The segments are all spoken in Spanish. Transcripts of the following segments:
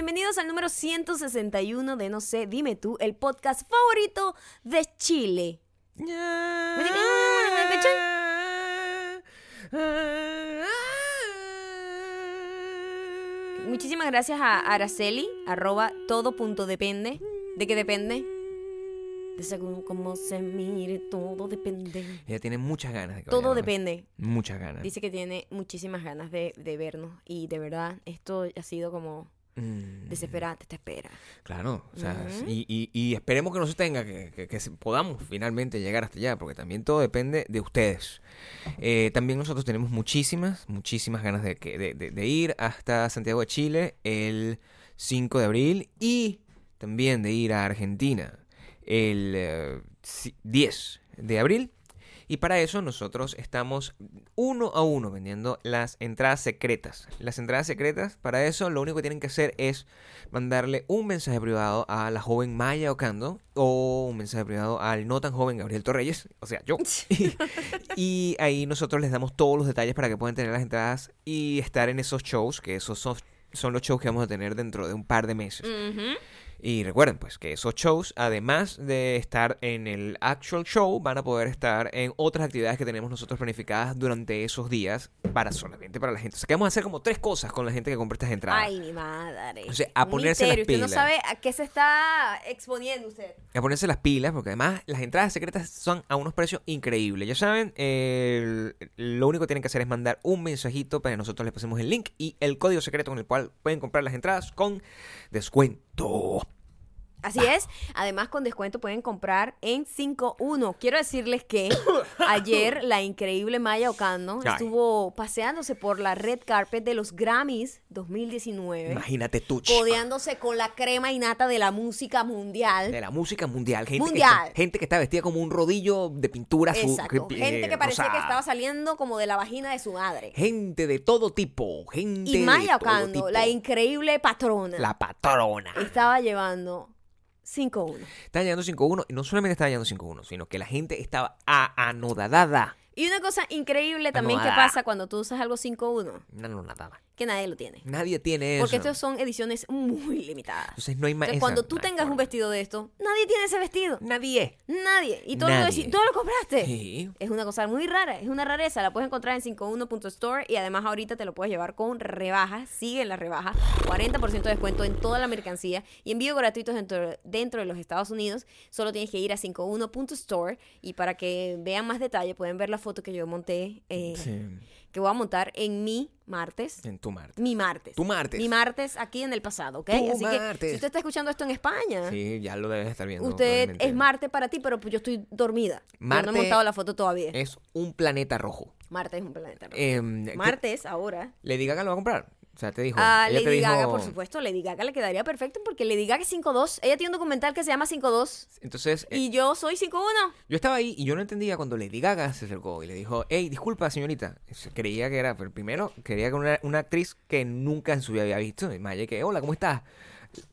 Bienvenidos al número 161 de No sé, dime tú, el podcast favorito de Chile. Muchísimas gracias a Araceli, arroba todo punto depende. ¿De qué depende? De según cómo se mire, todo depende. Ella tiene muchas ganas de que Todo vayamos. depende. Muchas ganas. Dice que tiene muchísimas ganas de, de vernos. Y de verdad, esto ha sido como Mm, desesperante, te espera. Claro, o sea, Ujú. y, y- y esperemos que no se tenga, que, que- que se- podamos finalmente llegar hasta allá, porque también todo depende de ustedes. Eh, también nosotros tenemos muchísimas, muchísimas ganas de, de, de- de ir hasta Santiago de Chile el 5 de abril y también de ir a Argentina el eh, si- 10 de abril. Y para eso nosotros estamos uno a uno vendiendo las entradas secretas. Las entradas secretas, para eso lo único que tienen que hacer es mandarle un mensaje privado a la joven Maya Ocando o un mensaje privado al no tan joven Gabriel Torreyes, o sea, yo. y ahí nosotros les damos todos los detalles para que puedan tener las entradas y estar en esos shows, que esos son, son los shows que vamos a tener dentro de un par de meses. Ujú. Y recuerden, pues, que esos shows, además de estar en el actual show, van a poder estar en otras actividades que tenemos nosotros planificadas durante esos días para solamente para la gente. O sea, que vamos a hacer como tres cosas con la gente que compra estas entradas. Ay, mi madre. O sea, a Un ponerse las misterio. Usted no pilas. sabe a qué se está exponiendo usted. A ponerse las pilas, porque además las entradas secretas son a unos precios increíbles. Ya saben, lo único que tienen que hacer es mandar un mensajito para que nosotros les pasemos el link y el código secreto con el cual pueden comprar las entradas con descuento. door. Así es. Además, con descuento pueden comprar en 5.1. Quiero decirles que ayer la increíble Maya Ocando Ay. estuvo paseándose por la red carpet de los Grammys 2019. Imagínate tú. Codeándose con la crema innata de la música mundial. De la música mundial. Gente, Mundial. Que, gente que está vestida como un rodillo de pintura. Exacto. que- Gente que eh, parecía que estaba saliendo como de la vagina de su madre. Gente de todo tipo. Gente Y Maya de todo Ocando, tipo. la increíble patrona, La patrona. estaba llevando 5-1. Estaba llegando 5-1. Y no solamente estaba llegando 5-1, sino que la gente estaba anodadada. Y una cosa increíble también que pasa cuando tú usas algo 5-1, No, no, nada. que nadie lo tiene. Nadie tiene eso. Porque estas son ediciones muy limitadas. Entonces no hay más. Cuando tú tengas un vestido de esto, nadie tiene ese vestido. Nadie. Nadie. Y todo dice, ¿tú lo compraste? Sí. Es una cosa muy rara, es una rareza. La puedes encontrar en 51.store y además ahorita te lo puedes llevar con rebajas. Sigue la rebaja. 40% de descuento en toda la mercancía y envío gratuitos dentro, dentro de los Estados Unidos. Solo tienes que ir a 51.store y para que vean más detalle pueden ver la foto que yo monté, eh, Sí. que voy a montar en mi martes. En tu martes. Mi martes. Tu martes. Mi martes aquí en el pasado, ¿ok? Tu Así que si usted está escuchando esto en España, Sí, ya lo debes estar viendo. usted es Marte para ti, pero pues yo estoy dormida. Yo no Marte he montado la foto todavía. Es un planeta rojo. Marte es un planeta. rojo. Em, ¿qué- Martes, ahora. Lady Gaga lo va a comprar. O sea, te dijo. A ella te Lady dijo- Gaga, por supuesto. Lady Gaga le quedaría perfecto porque Lady Gaga es 5'2". Ella tiene un documental que se llama 5'2". Entonces, eh, Y yo soy 5'1". yo estaba ahí y yo no entendía cuando Lady Gaga se acercó y le dijo, hey, disculpa, señorita. Creía que era, pero primero, quería que una, una actriz que nunca en su vida había visto. Y Maya, que, hola, ¿cómo estás?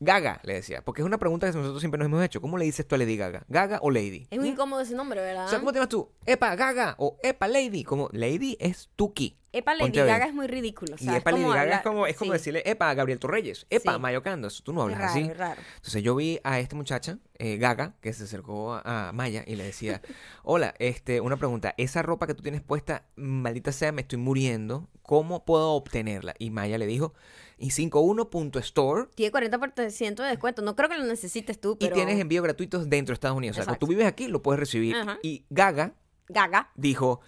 Gaga, le decía. Porque es una pregunta que nosotros siempre nos hemos hecho. ¿Cómo le dices tú a Lady Gaga? ¿Gaga o Lady? Es muy incómodo ese nombre, ¿verdad? O sea, ¿cómo te llamas tú? Epa, Gaga o Epa, Lady. Como Lady es Tuki. Epa Lady Ponte. Gaga es muy ridículo. o sea, y Epa Lady Gaga es como, es como sí. decirle Epa Gabriel Torreyes, Epa Sí. Mayo Cando. Tú no hablas raro, así. raro. Entonces yo vi a esta muchacha, eh, Gaga, que se acercó a, a Maya y le decía, hola, este, una pregunta, esa ropa que tú tienes puesta, maldita sea, me estoy muriendo, ¿cómo puedo obtenerla? Y Maya le dijo, y 51.store Tiene 40% de descuento. No creo que lo necesites tú, pero... y tienes envío gratuitos dentro de Estados Unidos. O sea, cuando tú vives aquí, lo puedes recibir. Ajá. Y Gaga Gaga, dijo,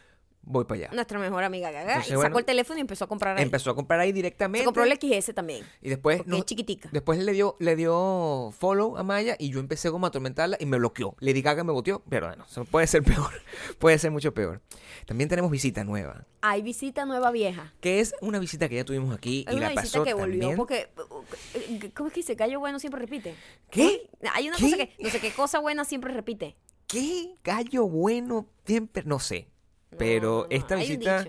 voy para allá. nuestra mejor amiga Gaga, Entonces, y sacó bueno, el teléfono y empezó a comprar ahí. Empezó a comprar ahí Se directamente. compró el XS también, Y después, no- es chiquitica. después le dio, le dio follow a Maya y yo empecé como a atormentarla y me bloqueó. Lady Gaga me boteó, pero bueno, puede ser peor. puede ser mucho peor. También tenemos visita nueva, Hay visita nueva vieja. que es una visita que ya tuvimos aquí Hay y una la visita pasó que volvió también. porque... uh, ¿Cómo es que dice? Gallo bueno siempre repite. ¿Qué? Hay una ¿Qué? cosa que... No sé qué cosa buena siempre repite. ¿Qué? Gallo bueno, siempre, no sé. Pero no, esta un visita,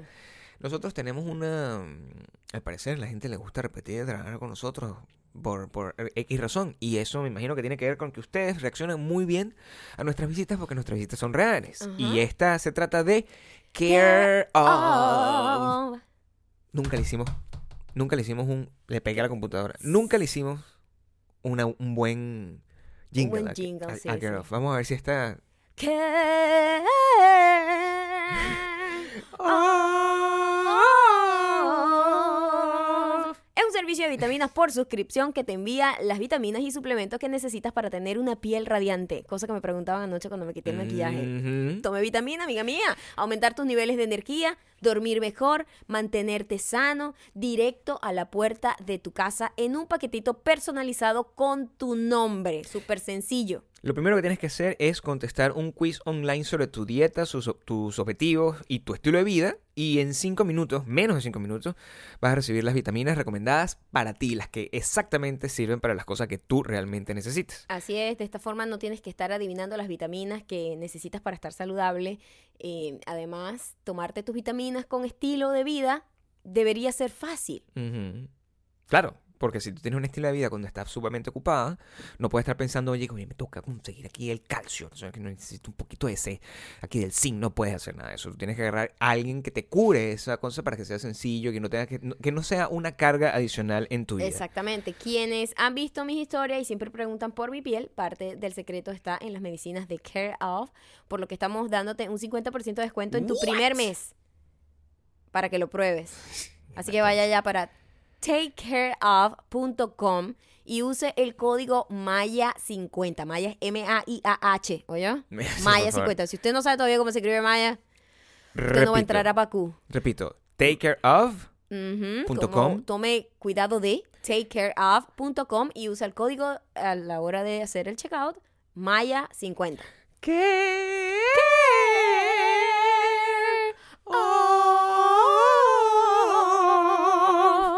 nosotros tenemos una, mm, al parecer la gente le gusta repetir y trabajar con nosotros por, por X razón. Y eso me imagino que tiene que ver con que ustedes reaccionan muy bien a nuestras visitas porque nuestras visitas son reales. Y esta se trata de Care of. Oh. Nunca le hicimos, nunca le hicimos un, le pegué a la computadora. Nunca le hicimos una, un buen jingle. buen a- jingle, a- sí, a sí. Get Off. Vamos a ver si está... Care of. Es un servicio de vitaminas por suscripción que te envía las vitaminas y suplementos que necesitas para tener una piel radiante. Cosa que me preguntaban anoche cuando me quité el maquillaje. Ujú. Tome vitamina, amiga mía. Aumentar tus niveles de energía, dormir mejor, mantenerte sano, directo a la puerta de tu casa en un paquetito personalizado con tu nombre. Súper sencillo. Lo primero que tienes que hacer es contestar un quiz online sobre tu dieta, sus, tus objetivos y tu estilo de vida. Y en 5 minutos, menos de 5 minutos, vas a recibir las vitaminas recomendadas para ti, las que exactamente sirven para las cosas que tú realmente necesitas. Así es, de esta forma no tienes que estar adivinando las vitaminas que necesitas para estar saludable. Eh, además, tomarte tus vitaminas con estilo de vida debería ser fácil. Claro, porque si tú tienes un estilo de vida cuando estás sumamente ocupada, no puedes estar pensando, oye, me toca conseguir aquí el calcio, o sea, que necesito un poquito de ese, aquí del zinc, no puedes hacer nada de eso. Tú tienes que agarrar a alguien que te cure esa cosa para que sea sencillo, que no tenga que, que no sea una carga adicional en tu vida. Exactamente. Quienes han visto mis historias y siempre preguntan por mi piel, parte del secreto está en las medicinas de Care of, por lo que estamos dándote un 50% de descuento en tu primer mes para que lo pruebes. Así que vaya ya para takecareof.com y use el código MAYA50. Maya es M-A-I-A-H, ¿oye? Me- sí, por Maya favor. 50. Si usted no sabe todavía cómo se escribe Maya, usted Repito, no va a entrar a Bakú. repito, take care of, Ujú, Punto como com. Tome cuidado de takecareof.com y usa el código a la hora de hacer el checkout Maya50. ¿Qué?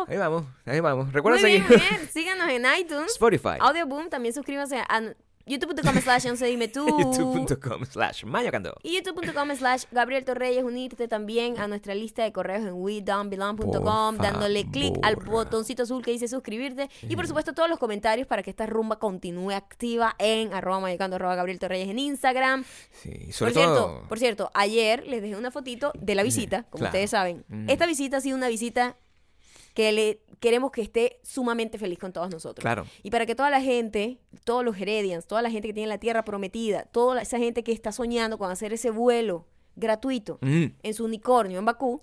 Ahí vamos, ahí vamos. Recuerda Muy seguir bien. Síganos en iTunes. Spotify. Audioboom, también suscríbanse a youtube.com slash 11 dime tú. youtube.com slash mayocando. Y youtube.com slash Gabriel Torreyes, unirte también a nuestra lista de correos en wedonbelong.com, Por dándole clic al botoncito azul que dice suscribirte. Y por supuesto todos los comentarios para que esta rumba continúe activa en arroba mayocando, arroba Gabriel Torreyes en Instagram. Sí, Por sobre cierto, todo. por cierto, ayer les dejé una fotito de la visita, como claro. ustedes saben. Mm. Esta visita ha sido una visita que le queremos que esté sumamente feliz con todos nosotros. Claro. Y para que toda la gente, todos los Heredians, toda la gente que tiene la tierra prometida, toda esa gente que está soñando con hacer ese vuelo gratuito Mm. en su unicornio en Bakú,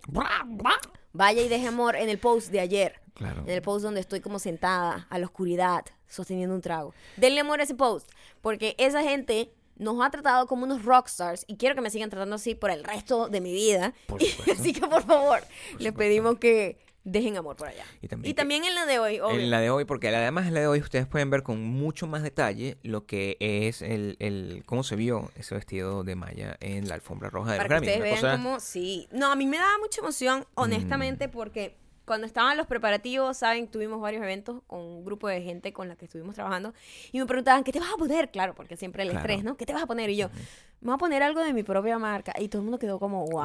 vaya y deje amor en el post de ayer. Claro. En el post donde estoy como sentada a la oscuridad, sosteniendo un trago. Denle amor a ese post, porque esa gente nos ha tratado como unos rockstars y quiero que me sigan tratando así por el resto de mi vida. Por así que por favor, les supuesto. pedimos que dejen amor por allá. Y también Y también en la de hoy, obvio. En la de hoy, porque además en la de hoy ustedes pueden ver con mucho más detalle lo que es el, el cómo se vio ese vestido de Maya en la alfombra roja de para los que Grammy. ustedes Una vean cosa- cómo sí no a mí me daba mucha emoción honestamente Mm. porque cuando estaban los preparativos saben tuvimos varios eventos con un grupo de gente con la que estuvimos trabajando y me preguntaban qué te vas a poner claro porque siempre el Claro. estrés no qué te vas a poner y yo me voy a poner algo de mi propia marca y todo el mundo quedó como wow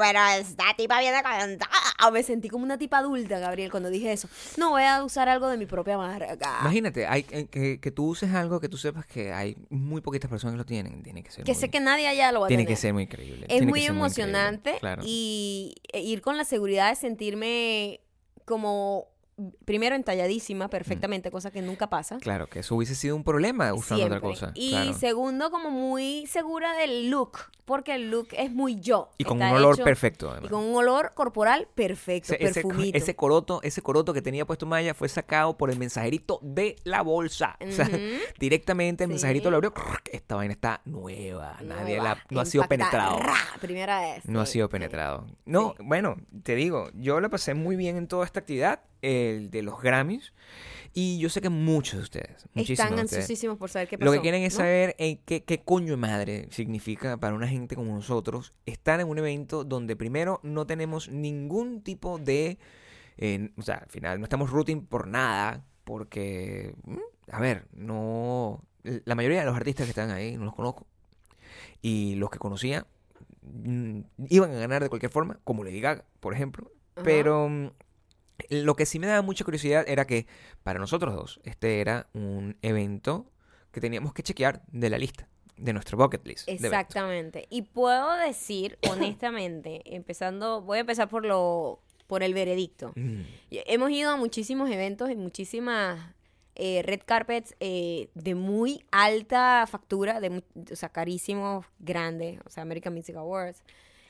pero esta tipa viene con todo". me sentí como una tipa adulta Gabriel cuando dije eso no voy a usar algo de mi propia marca Imagínate, hay, eh, que, que tú uses algo que tú sepas que hay muy poquitas personas que lo tienen. Tiene que ser que muy, sé que nadie allá lo va a tiene tener que ser muy increíble. Es tiene muy emocionante Claro. y e ir con la seguridad de sentirme como primero entalladísima perfectamente, cosa que nunca pasa. Claro, que eso hubiese sido un problema usando otra Siempre. cosa. Y claro. segundo, como muy segura del look, porque el look es muy yo. Y con un olor hecho- perfecto, Y además. con un olor corporal perfecto, Ese, ese, perfumito. ese coroto, ese coroto que tenía puesto Maya fue sacado por el mensajerito de la bolsa. O sea, directamente el Sí. mensajerito lo abrió. Esta vaina está nueva. Nadie Nueva, la, no ha sido penetrado. Ra, Primera vez. No ha sí, sido sí. penetrado. No, bueno, te digo, yo la pasé muy bien en toda esta actividad, el de los Grammys, y yo sé que muchos de ustedes, muchísimos Están ansiosísimos por saber qué pasó. lo que quieren es ¿no? saber eh, qué, qué coño de madre significa para una gente como nosotros estar en un evento donde primero no tenemos ningún tipo de... eh, o sea, al final no estamos rooting por nada, porque, mm, a ver, no... La mayoría de los artistas que están ahí no los conozco. Y los que conocía mm, iban a ganar de cualquier forma, como Lady Gaga, por ejemplo. Ajá. Pero mm, lo que sí me daba mucha curiosidad era que para nosotros dos, este era un evento que teníamos que chequear de la lista, de nuestro bucket list. Exactamente. Y puedo decir, honestamente, empezando, voy a empezar por lo, por el veredicto. Mm, Hemos ido a muchísimos eventos y muchísimas eh, red carpets eh, de muy alta factura, de, o sea, carísimos, grandes, o sea, American Music Awards,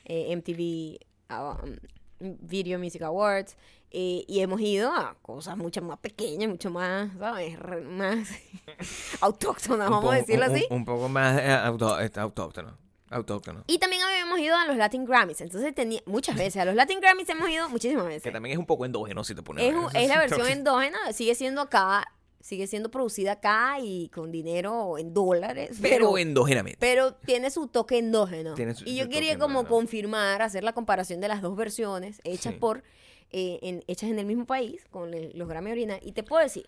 eh, MTV um, Video Music Awards, eh, y hemos ido a cosas mucho más pequeñas, mucho más, ¿sabes? Re- más autóctonas, Un vamos a decirlo un- así. Un, un poco más eh, auto- este, autóctono. Autóctono. Y también habíamos ido a los Latin Grammys, entonces tenía muchas veces, a los Latin Grammys hemos ido muchísimas veces. Que también es un poco endógeno si te pones a Es, un- es la versión endógena, sigue siendo acá, sigue siendo producida acá y con dinero en dólares, Pero pero, endógenamente. pero tiene su toque endógeno. Tiene su- y yo quería como endógeno. confirmar, hacer la comparación de las dos versiones hechas Sí. por, eh, en, hechas en el mismo país, con el- los Grammy Original, y te puedo decir,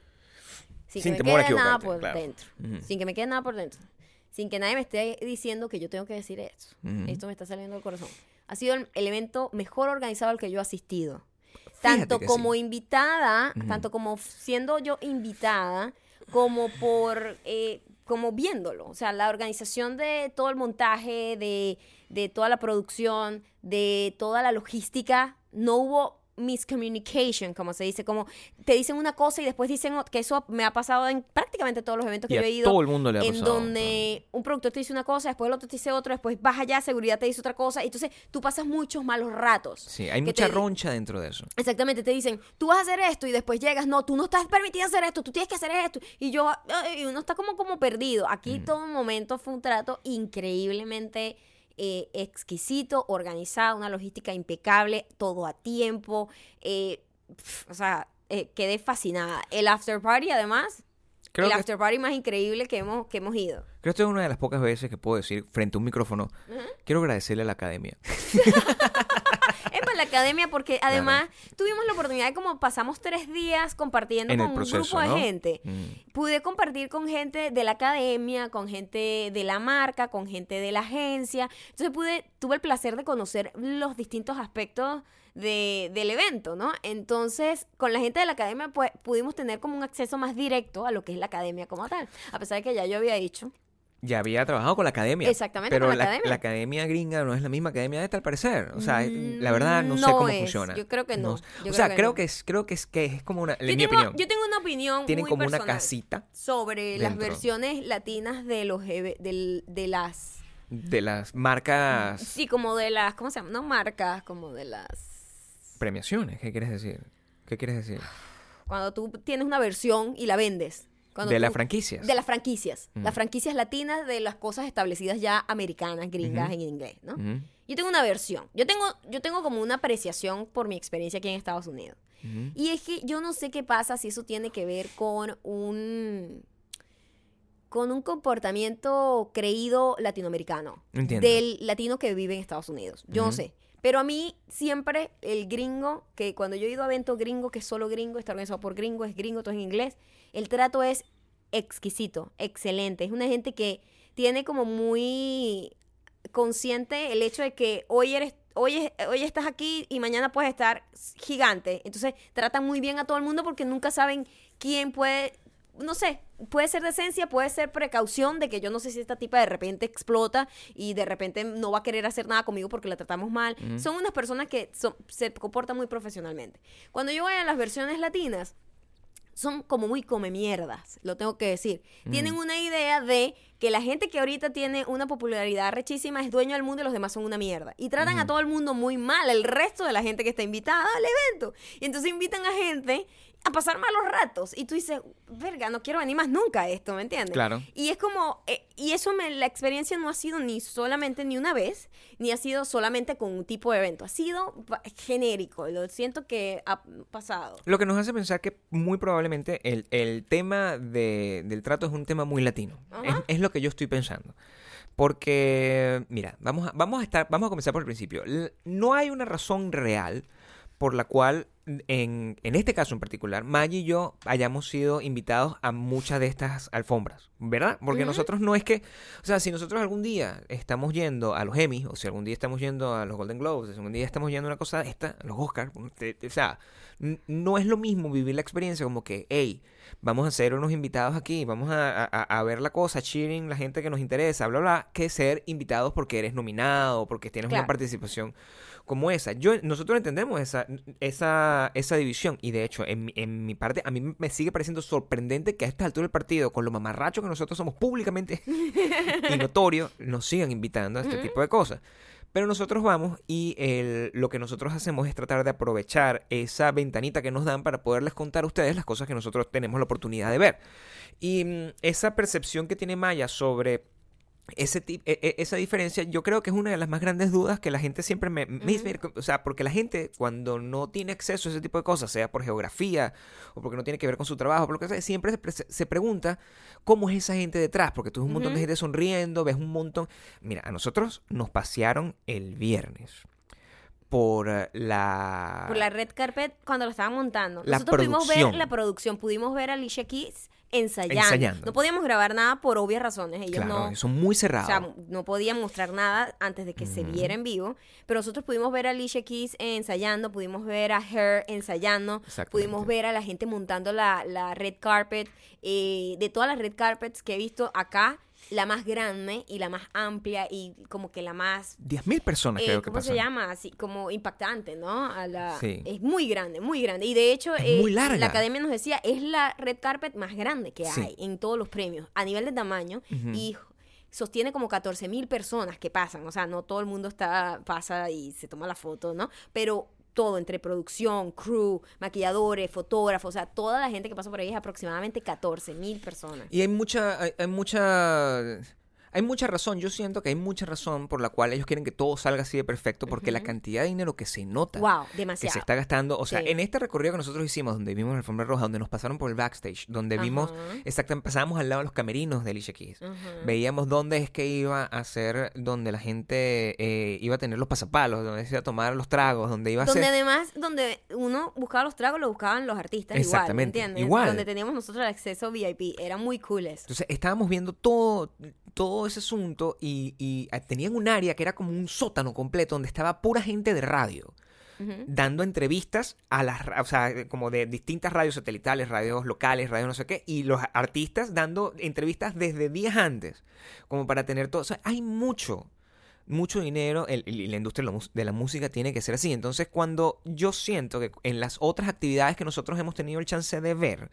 sin, Sin que me quede nada por claro. dentro, sin que me quede nada por dentro, sin que nadie me esté diciendo que yo tengo que decir esto. Esto me está saliendo del corazón. Ha sido el, el evento mejor organizado al que yo he asistido. Tanto como sí. invitada, tanto como siendo yo invitada, como por eh, como viéndolo. O sea, la organización de todo el montaje, de, de toda la producción, de toda la logística, no hubo miscommunication, como se dice, como te dicen una cosa y después dicen que eso me ha pasado en prácticamente todos los eventos que Y yo he ido todo el mundo le ha en pasado, donde un productor te dice una cosa, después el otro te dice otra, después vas allá, seguridad te dice otra cosa, y entonces tú pasas muchos malos ratos. Sí, hay mucha te- roncha dentro de eso. Exactamente, te dicen, tú vas a hacer esto y después llegas, no, tú no estás permitido hacer esto, tú tienes que hacer esto. Y yo, y uno está como, como perdido. Aquí Mm. todo momento fue un trato increíblemente eh, exquisito, organizado, una logística impecable, todo a tiempo. eh, o sea, eh, quedé fascinada. El after party, además, Creo el que, after party más increíble que hemos, que hemos ido. creo que esto es una de las pocas veces que puedo decir frente a un micrófono. Quiero agradecerle a la academia. Es para la academia porque además tuvimos la oportunidad de como pasamos tres días compartiendo En con un grupo de ¿no? gente. Mm. Pude compartir con gente de la academia, con gente de la marca, con gente de la agencia. Entonces pude, tuve el placer de conocer los distintos aspectos de- del evento, ¿no? Entonces, con la gente de la academia, pues pudimos tener como un acceso más directo a lo que es la academia como tal. A pesar de que ya yo había dicho. Ya había trabajado con la academia. Exactamente, Pero con la la, academia. la academia gringa no es la misma academia de esta, al parecer. O sea, la verdad no, sé cómo es. funciona. Yo creo que no. Yo o sea, creo que creo no. que es, creo que es que es como una, en Yo mi tengo, opinión. yo tengo una opinión tienen muy como una casita sobre las versiones latinas de los de las de las marcas sí como de las cómo se llama no marcas como de las premiaciones. ¿Qué quieres decir? ¿Qué quieres decir? cuando tú tienes una versión y la vendes Cuando de las franquicias. de las franquicias Mm. las franquicias latinas de las cosas establecidas ya americanas gringas en inglés no yo tengo una versión yo tengo yo tengo como una apreciación por mi experiencia aquí en Estados Unidos. Y es que yo no sé qué pasa si eso tiene que ver con un con un comportamiento creído latinoamericano Entiendo. del latino que vive en Estados Unidos. Yo no sé. Pero a mí siempre el gringo, que cuando yo he ido a eventos gringo, que es solo gringo, está organizado por gringo, es gringo, todo en inglés, el trato es exquisito, excelente. Es una gente que tiene como muy consciente el hecho de que hoy eres hoy, es- hoy estás aquí y mañana puedes estar gigante. Entonces tratan muy bien a todo el mundo porque nunca saben quién puede, no sé, puede ser decencia, puede ser precaución de que yo no sé si esta tipa de repente explota y de repente no va a querer hacer nada conmigo porque la tratamos mal. Son unas personas que son- se comportan muy profesionalmente. Cuando yo voy a las versiones latinas, son como muy come mierdas, lo tengo que decir. Tienen una idea de que la gente que ahorita tiene una popularidad rechísima es dueño del mundo y los demás son una mierda. Y tratan a todo el mundo muy mal, el resto de la gente que está invitada al evento. Y entonces invitan a gente a pasar malos ratos. Y tú dices, verga, no quiero venir más nunca a esto, ¿me entiendes? Claro. Y es como, eh, y eso me, la experiencia no ha sido ni solamente ni una vez, ni ha sido solamente con un tipo de evento, ha sido genérico, lo siento que ha pasado. Lo que nos hace pensar que muy probablemente el, el tema de- del trato es un tema muy latino. Es, es lo que yo estoy pensando. Porque, mira, vamos a, vamos a estar, vamos a comenzar por el principio. No hay una razón real por la cual, en, en este caso en particular, Maggie y yo hayamos sido invitados a muchas de estas alfombras, ¿verdad? Porque nosotros no es que, o sea, si nosotros algún día estamos yendo a los Emmys, o si algún día estamos yendo a los Golden Globes, o si algún día estamos yendo a una cosa esta, a los Oscars, o sea, no es lo mismo vivir la experiencia como que, hey, vamos a ser unos invitados aquí, vamos a, a- a ver la cosa, cheering la gente que nos interesa, bla, bla, que ser invitados porque eres nominado, porque tienes una participación como esa. Yo, nosotros entendemos esa, esa, esa división y de hecho, en, mi- en mi parte, a mí me sigue pareciendo sorprendente que a esta altura del partido, con lo mamarracho que nosotros somos públicamente y notorio, nos sigan invitando a este tipo de cosas. Pero nosotros vamos y el- lo que nosotros hacemos es tratar de aprovechar esa ventanita que nos dan para poderles contar a ustedes las cosas que nosotros tenemos la oportunidad de ver. Y mm, esa percepción que tiene Maya sobre ese e- e- esa diferencia, yo creo que es una de las más grandes dudas que la gente siempre me, o sea, porque la gente cuando no tiene acceso a ese tipo de cosas, sea por geografía o porque no tiene que ver con su trabajo, por lo que sea, siempre se, pre- se pregunta cómo es esa gente detrás, porque tú ves un montón de gente sonriendo, ves un montón... Mira, a nosotros nos pasearon el viernes por eh, la... Por la red carpet cuando lo estaban montando. La Nosotros pudimos ver producción. la producción, pudimos ver a Alicia Keys ensayando. Ensayando. No podíamos grabar nada por obvias razones. Ellos Claro, no. son muy O cerrados. sea, no podían mostrar nada antes de que se viera en vivo, pero nosotros pudimos ver a Alicia Keys ensayando, pudimos ver a Her ensayando, pudimos ver a la gente montando la, la red carpet. eh, de todas las red carpets que he visto acá, la más grande y la más amplia y como que la más 10.000 personas eh, creo que ¿Cómo se llama? Así como impactante, ¿no? A la, Sí. Es muy grande, muy grande. Y de hecho, Es eh, muy larga. la academia nos decía, es la red carpet más grande que Sí. hay en todos los premios, a nivel de tamaño. Y sostiene como 14 mil personas que pasan. O sea, no todo el mundo está pasa y se toma la foto, ¿no? Pero todo entre producción, crew, maquilladores, fotógrafos, o sea, toda la gente que pasa por ahí es aproximadamente 14 mil personas. Y hay mucha, hay, hay mucha, hay mucha razón. Yo siento que hay mucha razón por la cual ellos quieren que todo salga así de perfecto, porque la cantidad de dinero que se nota Wow, que se está gastando, o sea, Sí. en este recorrido que nosotros hicimos, donde vimos la alfombra roja, donde nos pasaron por el backstage, donde vimos, exactamente, pasábamos al lado de los camerinos de Alicia Keys. Veíamos dónde es que iba a ser, donde la gente eh, iba a tener los pasapalos, donde se iba a tomar los tragos, donde iba a Donde ser... además, donde uno buscaba los tragos, lo buscaban los artistas igual, ¿me Exactamente, entiendes? igual. Donde teníamos nosotros el acceso VIP, era muy cool eso. Entonces estábamos viendo todo, todo ese asunto y, y, eh, tenían un área que era como un sótano completo donde estaba pura gente de radio dando entrevistas a las, o sea, como de distintas radios satelitales, radios locales, radios no sé qué, y los artistas dando entrevistas desde días antes, como para tener todo, o sea, hay mucho, mucho dinero, el- y la industria de la mus- de la música tiene que ser así. Entonces, cuando yo siento que en las otras actividades que nosotros hemos tenido el chance de ver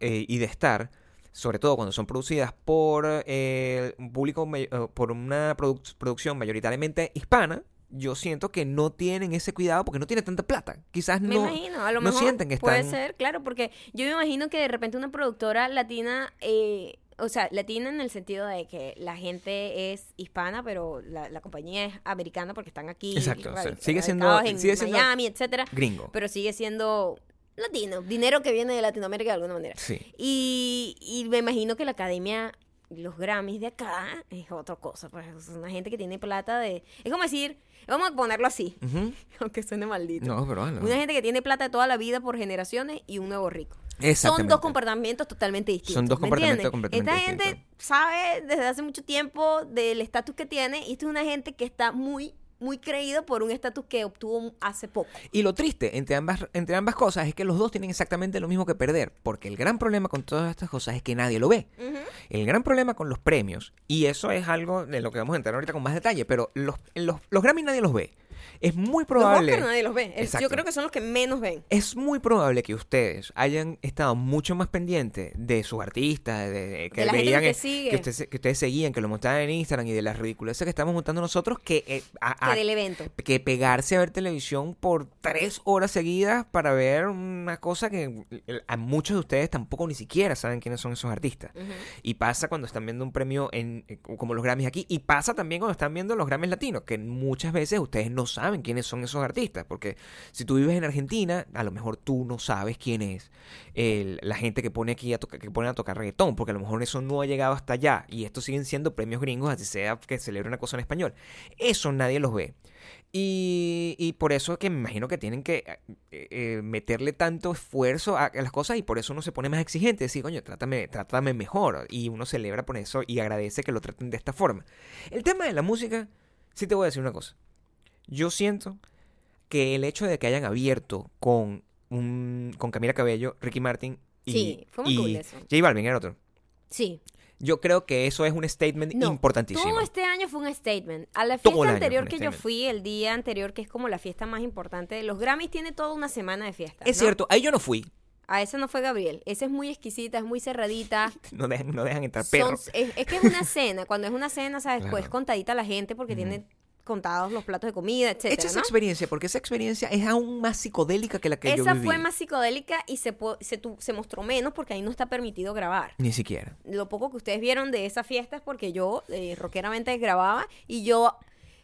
eh, y de estar, sobre todo cuando son producidas por eh, un público, eh, por una produ- producción mayoritariamente hispana, yo siento que no tienen ese cuidado porque no tienen tanta plata. Quizás Me no, imagino, a lo no mejor sienten que puede están- ser, claro, porque yo me imagino que de repente una productora latina, eh, o sea, latina en el sentido de que la gente es hispana, pero la, la compañía es americana porque están aquí, Exacto, o sea, radi- sigue siendo- en sigue siendo- Miami, etcétera, gringo. pero sigue siendo latino, dinero que viene de Latinoamérica de alguna manera. Sí. Y, y me imagino que la academia, los Grammys de acá, es otra cosa. Pues es una gente que tiene plata de. Es como decir, vamos a ponerlo así, aunque suene maldito. No, pero hazlo. Una gente que tiene plata de toda la vida por generaciones y un nuevo rico. Son dos comportamientos totalmente distintos. Son dos ¿me comportamientos completamente Esta gente sabe desde hace mucho tiempo del estatus que tiene y esta es una gente que está muy, muy creído por un estatus que obtuvo hace poco. Y lo triste entre ambas, entre ambas cosas es que los dos tienen exactamente lo mismo que perder, porque el gran problema con todas estas cosas es que nadie lo ve. El gran problema con los premios, y eso es algo de lo que vamos a entrar ahorita con más detalle, pero los, los, los Grammy nadie los ve. Es muy probable. Los Oscar nadie los ve. Es- Exacto. Yo creo que son los que menos ven. Es muy probable que ustedes hayan estado mucho más pendientes de sus artistas, de, de- que De veían que sigue. que, ustedes, que ustedes seguían, que lo montaban en Instagram y de las ridiculeces que estamos montando nosotros, que, eh, a- a- Que del evento. que pegarse a ver televisión por tres horas seguidas para ver una cosa que eh, a muchos de ustedes tampoco ni siquiera saben quiénes son esos artistas. Y pasa cuando están viendo un premio en eh, como los Grammys aquí. Y pasa también cuando están viendo los Grammys latinos, que muchas veces ustedes no saben quiénes son esos artistas. Porque si tú vives en Argentina, a lo mejor tú no sabes quién es la gente que pone aquí a tocar, que pone a tocar reggaetón. Porque a lo mejor eso no ha llegado hasta allá. Y estos siguen siendo premios gringos, así sea que celebre una cosa en español. Eso nadie los ve. Y, por eso es que me imagino que tienen que eh, eh, meterle tanto esfuerzo a, a las cosas y por eso uno se pone más exigente. Decir, coño, trátame, trátame mejor. Y uno celebra por eso y agradece que lo traten de esta forma. El tema de la música, sí te voy a decir una cosa. Yo siento que el hecho de que hayan abierto con, un, con Camila Cabello, Ricky Martin y, Sí, fue muy y cool eso. J Balvin era otro. Sí. Yo creo que eso es un statement No, importantísimo. Todo este año fue un statement. A la fiesta anterior que yo fui, el día anterior, que es como la fiesta más importante, los Grammys tiene toda una semana de fiesta. Es ¿no? cierto, ahí yo no fui. A esa no fue Gabriel. Esa es muy exquisita, es muy cerradita. No dejan, no dejan entrar perros. es, es que es una cena. Cuando es una cena, ¿sabes? Claro. Pues contadita la gente porque tiene contados los platos de comida, etcétera, Echa esa ¿no? experiencia, porque esa experiencia es aún más psicodélica que la que yo Esa viví. fue más psicodélica y se, se, tu- se mostró menos porque ahí no está permitido grabar. Ni siquiera. Lo poco que ustedes vieron de esa fiesta es porque yo eh, rockeramente grababa y yo,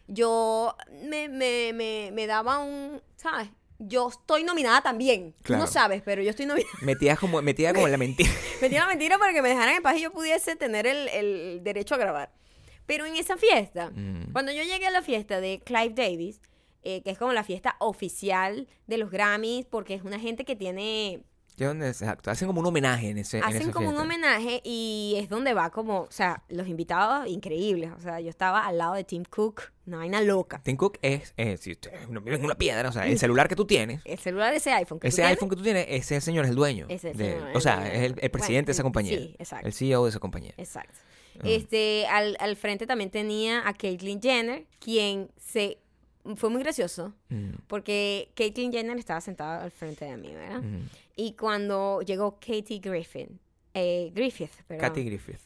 yo me, me, me, me daba un, ¿sabes? Yo estoy nominada también. Tú Claro. no sabes, pero yo estoy nominada. Metida como, metida como en la mentira. Me dio la mentira para que me dejaran en paz y yo pudiese tener el, el derecho a grabar. Pero en esa fiesta, Mm. cuando yo llegué a la fiesta de Clive Davis, eh, que es como la fiesta oficial de los Grammys, porque es una gente que tiene ¿Qué onda? Exacto. Hacen como un homenaje en ese en hacen esa como un homenaje y es donde va como, o sea, los invitados increíbles. O sea, yo estaba al lado de Tim Cook, una vaina loca. Tim Cook es, eh, si usted no en una piedra, o sea, el celular que tú tienes, El celular de ese iPhone que tú ese tienes, iPhone que tú tienes, ese señor es el dueño. Ese de- señor o sea, es el, el presidente de esa compañía. sí, exacto. El CEO de esa compañía. Exacto. Este, al, al frente también tenía a Caitlyn Jenner, quien se fue muy gracioso Mm, porque Caitlyn Jenner estaba sentada al frente de mí, ¿verdad? mm. Y cuando llegó Katie Griffin, eh, Griffith, perdón. Katy Griffith.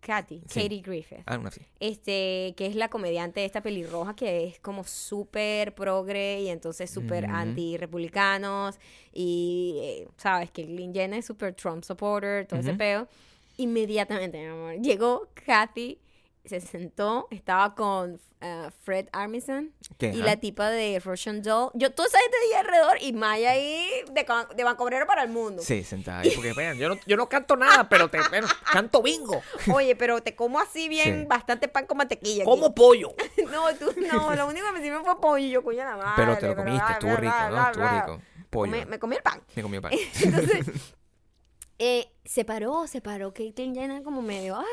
Katy, Sí. Katie Griffith. Ah, una este, que es la comediante de esta pelirroja que es como súper progre y entonces súper Ujú. anti-republicanos y, eh, ¿sabes? Que Lynn Jenner es súper Trump supporter, todo ese peo. Inmediatamente, mi amor, llegó Kathy, se sentó, estaba con eh, Fred Armisen ¿Qué? y Ah. la tipa de Russian Doll. Yo, toda esa gente ahí alrededor y Maya ahí de, de bancobrero para el mundo. Sí, sentada ahí. Porque, vean, yo no, yo no canto nada, pero te bueno, canto bingo. Oye, pero te como así bien, Sí. bastante pan con mantequilla. aquí. Como pollo. No, tú no, lo único que me sirvió fue pollo y yo, coño la madre. Pero te lo comiste, estuvo rico, ¿no? Estuvo rico. Pollo. Comí- me comí el pan. Me comió pan. Entonces, eh, se paró, se paró Caitlyn Jenner como medio, "Ah",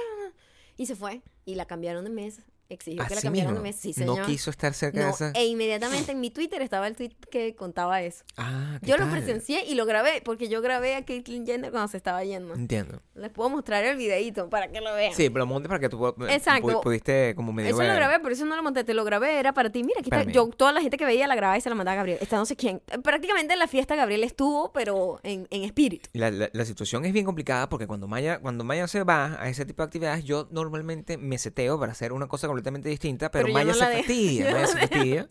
y se fue. Y la cambiaron de mesa. Exigió que la mismo. de mesa. Sí, señor. No quiso estar cerca de No, esa. E inmediatamente en mi Twitter estaba el tweet que contaba eso. Ah, ¿qué Yo lo tal? presencié y lo grabé porque yo grabé a Caitlyn Jenner cuando se estaba yendo. Entiendo. Les puedo mostrar el videito para que lo vean. Sí, pero lo monté para que tú pu- Exacto. pu- pudiste como medio Eso lo ver. grabé, por eso no lo monté, te lo grabé, era para ti. Mira, aquí está, Espérame. yo, toda la gente que veía la grababa y se la mandaba a Gabriel. Está no sé quién. Eh, Prácticamente en la fiesta Gabriel estuvo, pero en, en espíritu. La, la- la situación es bien complicada porque cuando Maya, cuando Maya se va a ese tipo de actividades, yo normalmente me seteo para hacer una cosa completamente distinta, pero, Pero Maya no se fastidia, Maya se fastidia.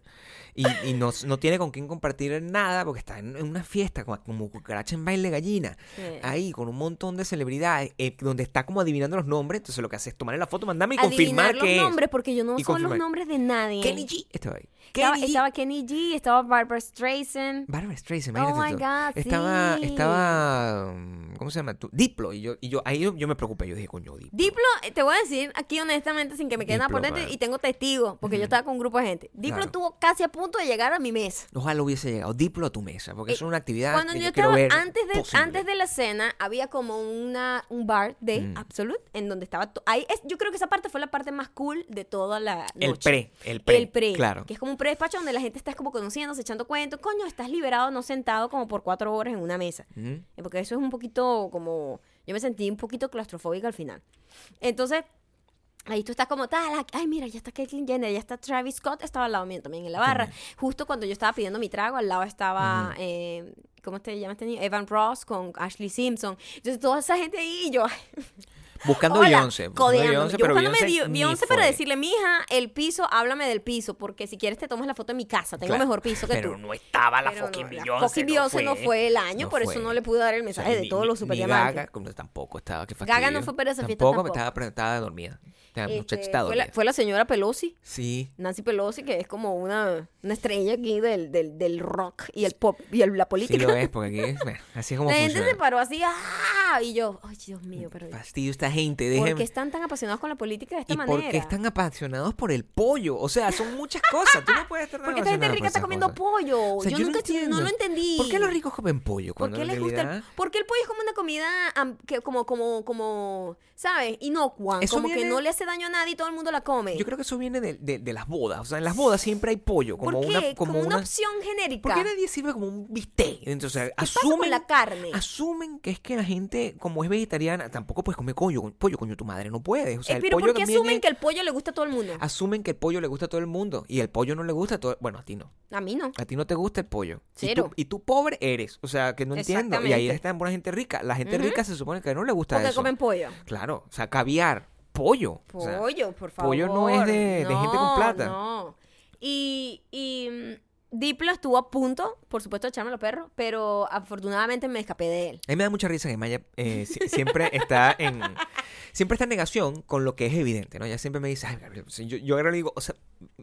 Y, y no, no tiene con quién compartir nada porque está en, una fiesta como, como cucaracha en baile gallina. Sí. Ahí con un montón de celebridades, eh, donde está como adivinando los nombres. Entonces lo que hace es tomarle la foto, mandarme y Adivinar confirmar los que nombres, porque yo no sé los nombres de nadie. Kenny G estaba ahí. Estaba, Kenny G. estaba Kenny G, estaba Barbara Streisand. Barbara Streisand, Oh imagínate my tú. God, Estaba, sí. estaba, mm, ¿cómo se llama? tú? Diplo. Y yo, y yo ahí yo, yo me preocupé. Yo dije, coño, Diplo. Diplo, eh, te voy a decir aquí honestamente, sin que me quede nada por Diplo, dentro, man. y tengo testigos, porque yo estaba con un grupo de gente. Diplo Claro. estuvo casi a punto de llegar a mi mesa. Ojalá hubiese llegado Diplo a tu mesa, porque Eh, es una actividad Cuando que yo estaba ver antes de posible. antes de la cena había como una un bar de Mm. Absolute en donde estaba ahí es, yo creo que esa parte fue la parte más cool de toda la noche. El pre, el pre, el pre, claro. que es como un pre-despacho donde la gente está como conociéndose, echando cuentos. Coño, estás liberado, no sentado como por cuatro horas en una mesa. Ujú. Eh, Porque eso es un poquito como. Yo me sentí un poquito claustrofóbica al final. Entonces, ahí tú estás como tal. Ay, mira, ya está Caitlyn Jenner, ya está Travis Scott, estaba al lado mío también en la barra. Justo cuando yo estaba pidiendo mi trago, al lado estaba. eh, ¿Cómo te llamas? Evan Ross con Ashley Simpson. Entonces, toda esa gente ahí, y yo. Buscando Beyoncé. Beyoncé, Yo pero buscándome Beyoncé Beyoncé para decirle, mija, el piso, háblame del piso, porque si quieres te tomas la foto en mi casa, tengo Claro, mejor piso que pero tú. no estaba la Pero fucking no, la Beyoncé. fucking Beyoncé no fue el año, por eso no le pude dar el O sea, mensaje de ni- todos los superdiamantes. Gaga, como tampoco estaba, qué Gaga no fue para esa fiesta Tampoco, tampoco. estaba, estaba dormida. Este, muchacha estaba fue, la, dormida. fue la señora Pelosi, Sí. Nancy Pelosi, que es como una, una estrella aquí del, del, del rock y el pop y el- la Sí política. lo es, porque aquí es, bueno, así es como la gente funciona. se paró así, ¡ah! Y yo, ay, Dios mío, pero Fastidio esta gente, ¿por déjenme. qué están tan apasionados con la política de esta y manera? porque están apasionados por el pollo. O sea, son muchas cosas. Tú no puedes estar tan Porque esta gente rica por está comiendo cosas. pollo. O sea, yo, yo nunca no entiendo. no lo entendí. ¿Por qué los ricos comen pollo? ¿Por Cuando qué en les gusta el, porque el pollo es como una comida que como como como sabes inocua Eso como que no le hace daño a nadie y todo el mundo la come Yo creo que eso viene de, de- de las bodas. O sea, en las bodas siempre hay pollo. Como ¿por qué? una, como una, una opción genérica ¿Por qué nadie sirve como un bistec? Entonces, o sea, ¿Qué pasa con asumen, la carne? asumen que es que la gente, como es vegetariana, tampoco puedes comer pollo. pollo, coño, tu madre no puedes. O sea, Eh, el pero pollo ¿por qué asumen es- que el pollo le gusta a todo el mundo? asumen que el pollo le gusta a todo el mundo y el pollo no le gusta a todo, bueno, a ti no. A mí no. A ti no te gusta el pollo. Y Cero. tú, y tú pobre eres. O sea, que no entiendo. Y ahí está buena gente rica. La gente rica se supone que no le gusta Porque eso. comen pollo. Claro. O sea, caviar, pollo. O sea, Pollo, por favor. pollo no es de- de gente con plata. No. Y, y Diplo estuvo a punto, por supuesto, de echarme los perros, pero afortunadamente me escapé de él. a mí me da mucha risa que Maya eh, si- siempre está en siempre está en negación con lo que es evidente, ¿no? Ella siempre me dice, Ay, Gabriel, yo, yo ahora le digo, o sea,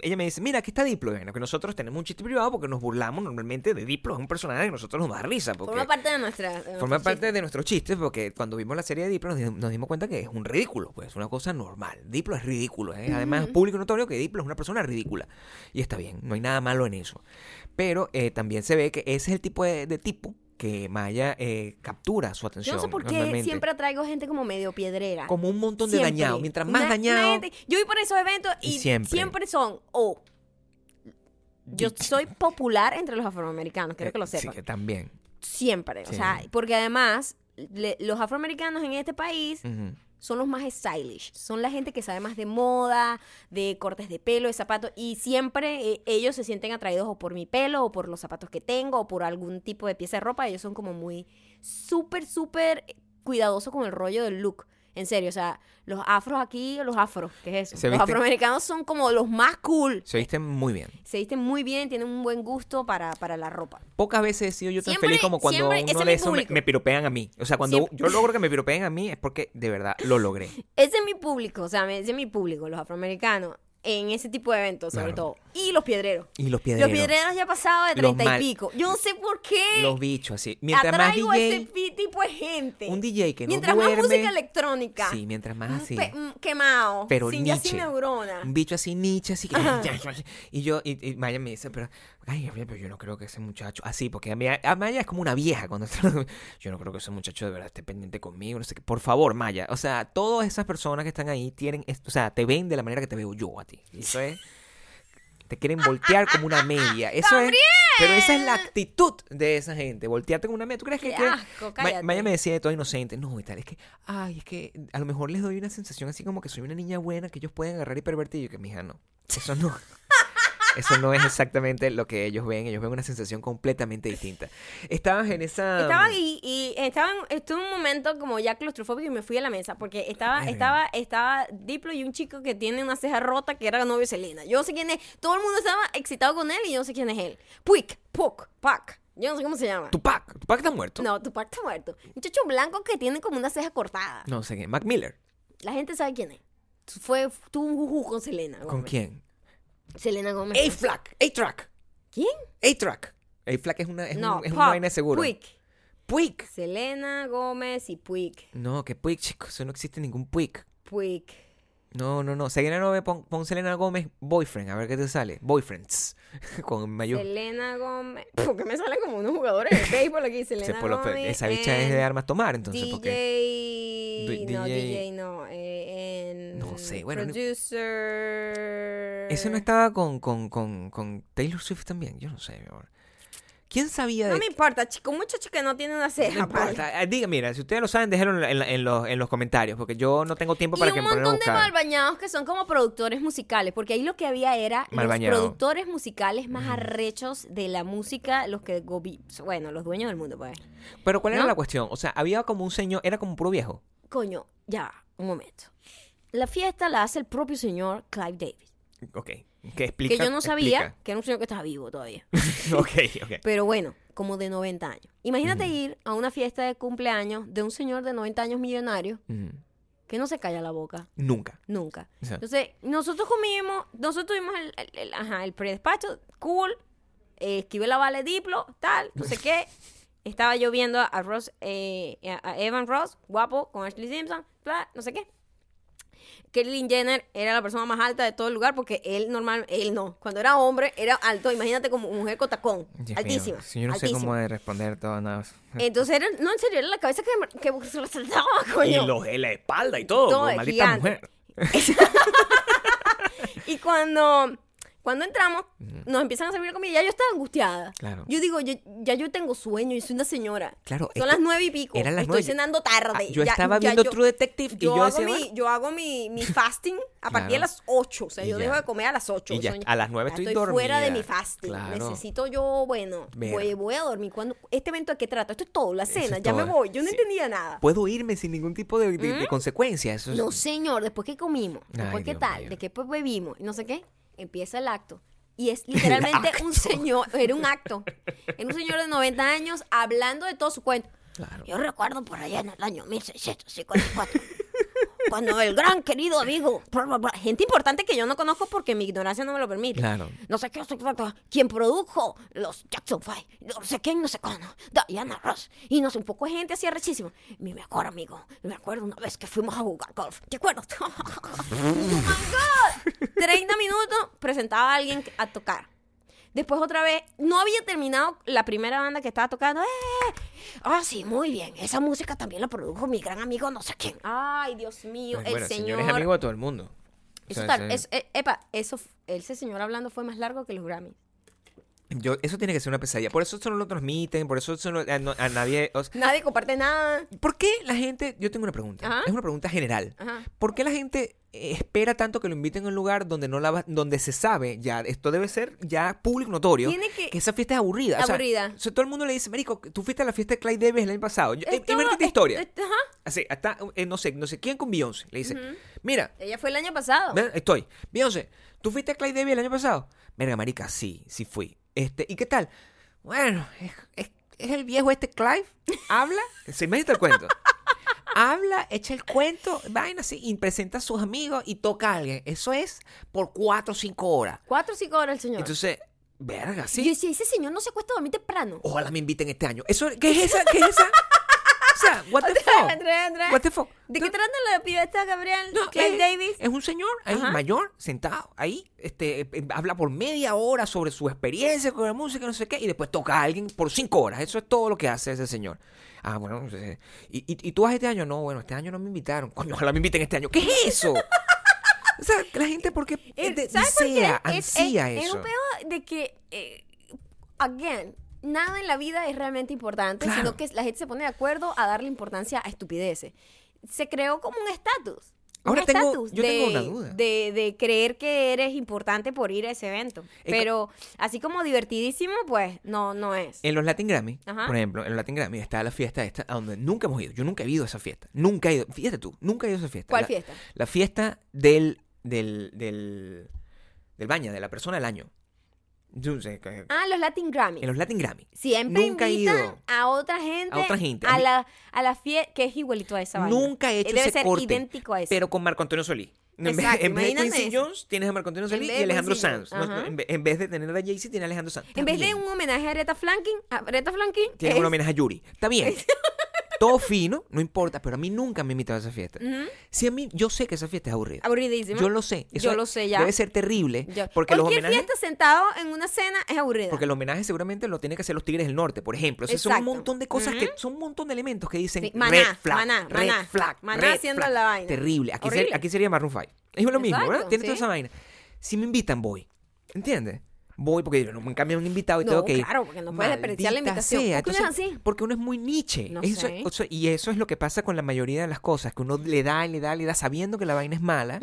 ella me dice, mira, aquí está Diplo, bueno, que nosotros tenemos un chiste privado porque nos burlamos normalmente de Diplo, es un personaje que a nosotros nos da risa. Porque Forma parte de nuestra. de Forma parte de nuestros chistes porque cuando vimos la serie de Diplo nos, di- nos dimos cuenta que es un ridículo, pues una cosa normal. Diplo es ridículo, ¿eh? además es público notorio que Diplo es una persona ridícula y está bien, no hay nada malo en eso. Pero eh, también se ve que ese es el tipo de, de tipo que Maya eh, captura su Yo atención. no sé por qué siempre atraigo gente como medio piedrera. como un montón de Siempre. dañados. Mientras más Una- una dañado, gente- yo voy por esos eventos Y y, siempre. siempre. son o yo soy popular entre los afroamericanos, quiero que lo Eh, sí, sepan. que también. Siempre, Sí. o sea, porque además le- los afroamericanos en este país. Son los más stylish, son la gente que sabe más de moda, de cortes de pelo, de zapatos, y siempre eh, ellos se sienten atraídos o por mi pelo, o por los zapatos que tengo, o por algún tipo de pieza de ropa, ellos son como muy súper, súper cuidadosos con el rollo del look. En serio, o sea, los afros aquí, los afros, ¿qué es eso? Se los visten- afroamericanos son como los más cool. Se viste muy bien. Se visten muy bien, tienen un buen gusto para, para la ropa. Pocas veces he sido yo tan Siempre- feliz como cuando siempre- uno es de mi esos me, piropean a mí. O sea, cuando Siempre- yo logro que me piropeen a mí es porque de verdad lo logré. Ese es mi público, o sea, ese es mi público, los afroamericanos, en ese tipo de eventos, sobre Claro. todo. Y los piedreros. Y los piedreros. Los piedreros ya pasado de treinta y pico. Yo no sé por qué Los bichos, así. Mientras más atraigo ese DJ, pi- tipo de gente. un DJ que no Mientras duerme. más música electrónica. Sí, mientras más así. quemado. Pero sin ya sin Nietzsche. neurona. Un bicho así, Nietzsche, así que... Y yo, y, y Maya me dice, pero... Ay, pero yo no creo que ese muchacho... Así, porque a, mí, a Maya es como una vieja cuando está... Yo no creo que ese muchacho de verdad esté pendiente conmigo, no sé qué. Por favor, Maya. O sea, todas esas personas que están ahí tienen... O sea, te ven de la manera que te veo yo a ti. Y Eso es... Te quieren voltear como una media. Eso es... Pero esa es la actitud de esa gente, voltearte como una media. ¿Tú crees que... Qué que- asco, Ma- cállate. Maya me decía de todo inocente, no, y tal, es que, ay, es que a lo mejor les doy una sensación así como que soy una niña buena que ellos pueden agarrar y pervertir. Y yo que, mija, no, eso no. Eso no es exactamente lo que ellos ven. Ellos ven una sensación completamente distinta. Estabas en esa. Estaba y, y estaban, estuve en un momento como ya claustrofóbico y me fui a la mesa porque estaba, Verga. estaba, estaba Diplo y un chico que tiene una ceja rota que era novio de Selena. Yo no sé quién es, todo el mundo estaba excitado con él y yo no sé quién es él. Puig, Puck, Pac, yo no sé cómo se llama. Tupac. Tupac está muerto. No, Tupac está muerto. Un muchacho blanco que tiene como una ceja cortada. No sé qué. Mac Miller. La gente sabe quién es. Fue, tuvo un juju con Selena. ¿Con quién? Selena Gómez. A-Flack. A-Track. ¿Quién? A-Track. A-Flack es una, es no, un- es una vaina de seguro. Puig. Puig. Selena Gómez y Puig. No, que Puig, chicos. Eso no existe ningún Puig. Puig. No, no, no. Selena Gómez, pon, pon Selena Gómez boyfriend, a ver qué te sale. Boyfriends. Con mayor. Selena Gómez. Porque me salen como unos jugadores de béisbol aquí. Selena por lo- Gómez. esa bicha es de armas tomar, entonces, ¿por qué? DJ. No, DJ. DJ no. eh, en No sé, bueno, no- Producer. Ese no estaba con, con, con, con Taylor Swift también. Yo no sé, mi amor. ¿Quién sabía No de me importa, chico. Un muchacho que no tiene una No ceja. pal. importa. Ah, Diga, mira, si ustedes lo saben, déjenlo en, la- en los, en los comentarios, porque yo no tengo tiempo Y para un que me pongan a montón de malbañados que son como productores musicales, porque ahí lo que había era Mal los productores musicales más arrechos de la música, los que, bueno, los dueños del mundo, pues. Pero ¿cuál era ¿No? la cuestión? O sea, había como un señor, era como un puro viejo. Coño, ya, un momento. La fiesta la hace el propio señor Clive Davis. Ok. Que explica. que yo no sabía explica. que era un señor que estaba vivo todavía. ok, ok. Pero bueno, como de 90 años. Imagínate ir a una fiesta de cumpleaños de un señor de 90 años millonario que no se calla la boca. Nunca. Nunca. O sea, Entonces, nosotros comimos, nosotros tuvimos el, el- el- ajá, el predespacho, cool, eh, esquivé la vale diplo, tal, no sé qué. Estaba yo viendo a Ross, eh, a Evan Ross, guapo, con Ashley Simpson, bla, no sé qué. Caitlyn Jenner era la persona más alta de todo el lugar porque él normal, él no. Cuando era hombre era alto, imagínate como mujer con tacón, Dios mío, altísima. si yo no sé altísima. cómo de responder todo nada. Entonces era, no, en serio, era la cabeza que, que se lo saltaba, Y coño. los de la espalda y todo, Todo maldita gigante. mujer. Y cuando, Cuando entramos, nos empiezan a servir la comida. Ya yo estaba angustiada. Claro. Yo digo, yo- ya yo tengo sueño, yo soy una señora. Claro, Son esto- las nueve y pico. eran las Estoy nueve. cenando tarde. Ah, yo Ya- estaba ya viendo yo- True Detective y yo, hago decía, mi, yo hago mi, mi fasting a partir de Claro. las 8. O sea, Y yo ya. dejo de comer a las 8. Y ya a las nueve estoy fuera de dormida. mi fasting. Claro. Necesito yo, bueno, Ver. voy, voy a dormir. Cuando, ¿Este evento de qué trata? Esto es todo, la Eso cena. es ya me todo. voy. Yo no Sí. entendía nada. Puedo irme sin ningún tipo de, de- de consecuencia. Eso es- No, señor, después que comimos, Ay, después Dios tal, mío. de pues bebimos, y no sé qué, empieza el acto. Y es literalmente un señor, era un acto, era un señor de 90 años hablando de todo su cuento. Claro. Yo recuerdo por allá en el año 1654, cuando el gran querido amigo, gente importante que yo no conozco porque mi ignorancia no me lo permite. Claro. No sé qué, quien produjo los Jackson Five, no sé quién, no sé cuándo, Diana Ross, y no sé, un poco de gente así rechísimo. Mi mejor amigo, me acuerdo una vez que fuimos a jugar golf, ¿te acuerdas? ¡Oh, my God! 30 minutos presentaba a alguien a tocar. Después otra vez, no había terminado la primera banda que estaba tocando. ¡Eh! Ah, sí, muy bien. Esa música también la produjo mi gran amigo no sé quién. Ay, Dios mío, Pues el bueno, señor... es amigo de todo el mundo. O Eso sea, tal, ese- es- eh, epa, eso, ese señor hablando fue más largo que los Grammys. Yo, eso tiene que ser una pesadilla. Por eso eso no lo transmiten, por eso eso no- a, no- a nadie... o sea, Nadie comparte nada. ¿Por qué la gente... Yo tengo una pregunta. Ajá. Es una pregunta general. Ajá. ¿Por qué la gente espera tanto que lo inviten a un lugar donde no la va- donde se sabe ya esto debe ser ya público notorio Tiene que- esa fiesta es aburrida O sea, Aburrida. o sea, todo el mundo le dice marico tú fuiste a la fiesta de Clyde Davis el año pasado Yo- Es eh, todo- invéntate es- historia ajá. así hasta eh, no sé no sé quién con Beyoncé le dice mira Ella fue el año pasado. Estoy. Beyoncé, ¿tú fuiste a Clyde Davis el año pasado? Verga, marica, sí, sí fui. Este, ¿y qué tal? Bueno, es, es- es el viejo este Clive. Habla, se imagina el cuento. Habla, echa el cuento, vaina así, y presenta a sus amigos y toca a alguien. Eso es por cuatro o cinco horas. Cuatro o cinco horas el señor. Entonces, verga, Y yo sí. decía, ese señor no se cuesta dormir temprano. Ojalá me inviten este año. Eso, ¿Qué es esa? ¿Qué es esa? Sea, what the fuck? André. What the fuck? ¿De qué trata la piba esta, Gabriel? No, Clive es, Davis. Es un señor ahí, Ajá. mayor, sentado ahí, este, eh, eh, habla por media hora sobre su experiencia con la música, no sé qué, y después toca a alguien por cinco horas. Eso es todo lo que hace ese señor. Ah, bueno, eh, ¿y, y, y tú vas este año? No, bueno, este año no me invitaron. Coño, ojalá me inviten este año. ¿Qué es eso? o sea, la gente porque Eh, de- ¿Sabes por qué? desea, Es- es- ansía es, eso. un pedo de que, eh, again, nada en la vida es realmente importante, Claro. sino que la gente se pone de acuerdo a darle importancia a estupideces. Se creó como un estatus. un Ahora tengo- estatus yo de, tengo una duda. De, de creer que eres importante por ir a ese evento. Pero así como divertidísimo, pues no, no es. En los Latin Grammy, Ajá. por ejemplo, en los Latin Grammy está la fiesta esta a donde nunca hemos ido. Yo nunca he ido a esa fiesta. Nunca he ido. Fíjate tú, nunca he ido a esa fiesta. ¿Cuál La- fiesta? La fiesta del, del, del, del baña, de la persona del año. Yo no sé, que- Ah, los Latin Grammy. En los Latin Grammy. Siempre Nunca he invitan ido. a otra gente. A otra gente. A A mí- la, a la fiesta, que es igualito a esa vaina. Nunca he hecho Debe ese ser corte. idéntico a eso. Pero con Marco Antonio Solís. En vez, Exacto, en vez de imagínate Quincy eso. Jones, tienes a Marco Antonio Solís vez y de Alejandro Quincy Sanz. Jones, No, ajá. en, vez, en vez de tener a Jay-Z, tiene a Alejandro Sanz. Está En vez de bien. un homenaje a Aretha Franklin, a Aretha Franklin Tiene es- un homenaje a Yuri. Está bien. Todo fino, no importa, pero a mí nunca me han invitado a esa fiesta. Si a mí, yo sé que esa fiesta es aburrida. aburridísima. Yo lo sé. Eso Yo lo sé ya. Debe ser terrible. Yo- Porque los homenajes. fiesta sentado en una cena es aburrida. Porque el homenaje seguramente lo tienen que hacer los Tigres del Norte, por ejemplo. O sea, son un montón de cosas que son un montón de elementos que dicen Sí, maná, red flag, maná, red maná, flag, maná red haciendo flag. la vaina. Terrible. Aquí, ser- Horrible. aquí sería Maroon 5. Es lo mismo, ¿verdad? Tiene toda esa vaina. Si me invitan, voy. ¿Entiendes? Voy porque yo no me cambio un invitado y No, tengo que ir. claro, porque no puedes desperdiciar la invitación. sea. ¿Por qué uno es Entonces, así? Porque uno es muy niche. No Eso- sé. y eso es lo que pasa con la mayoría de las cosas, que uno le da y le da y le da sabiendo que la vaina es mala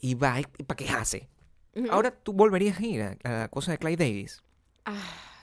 y va y, para quejarse. ujú. Ahora tú volverías a ir a, a la cosa de Clyde Davis. Ah,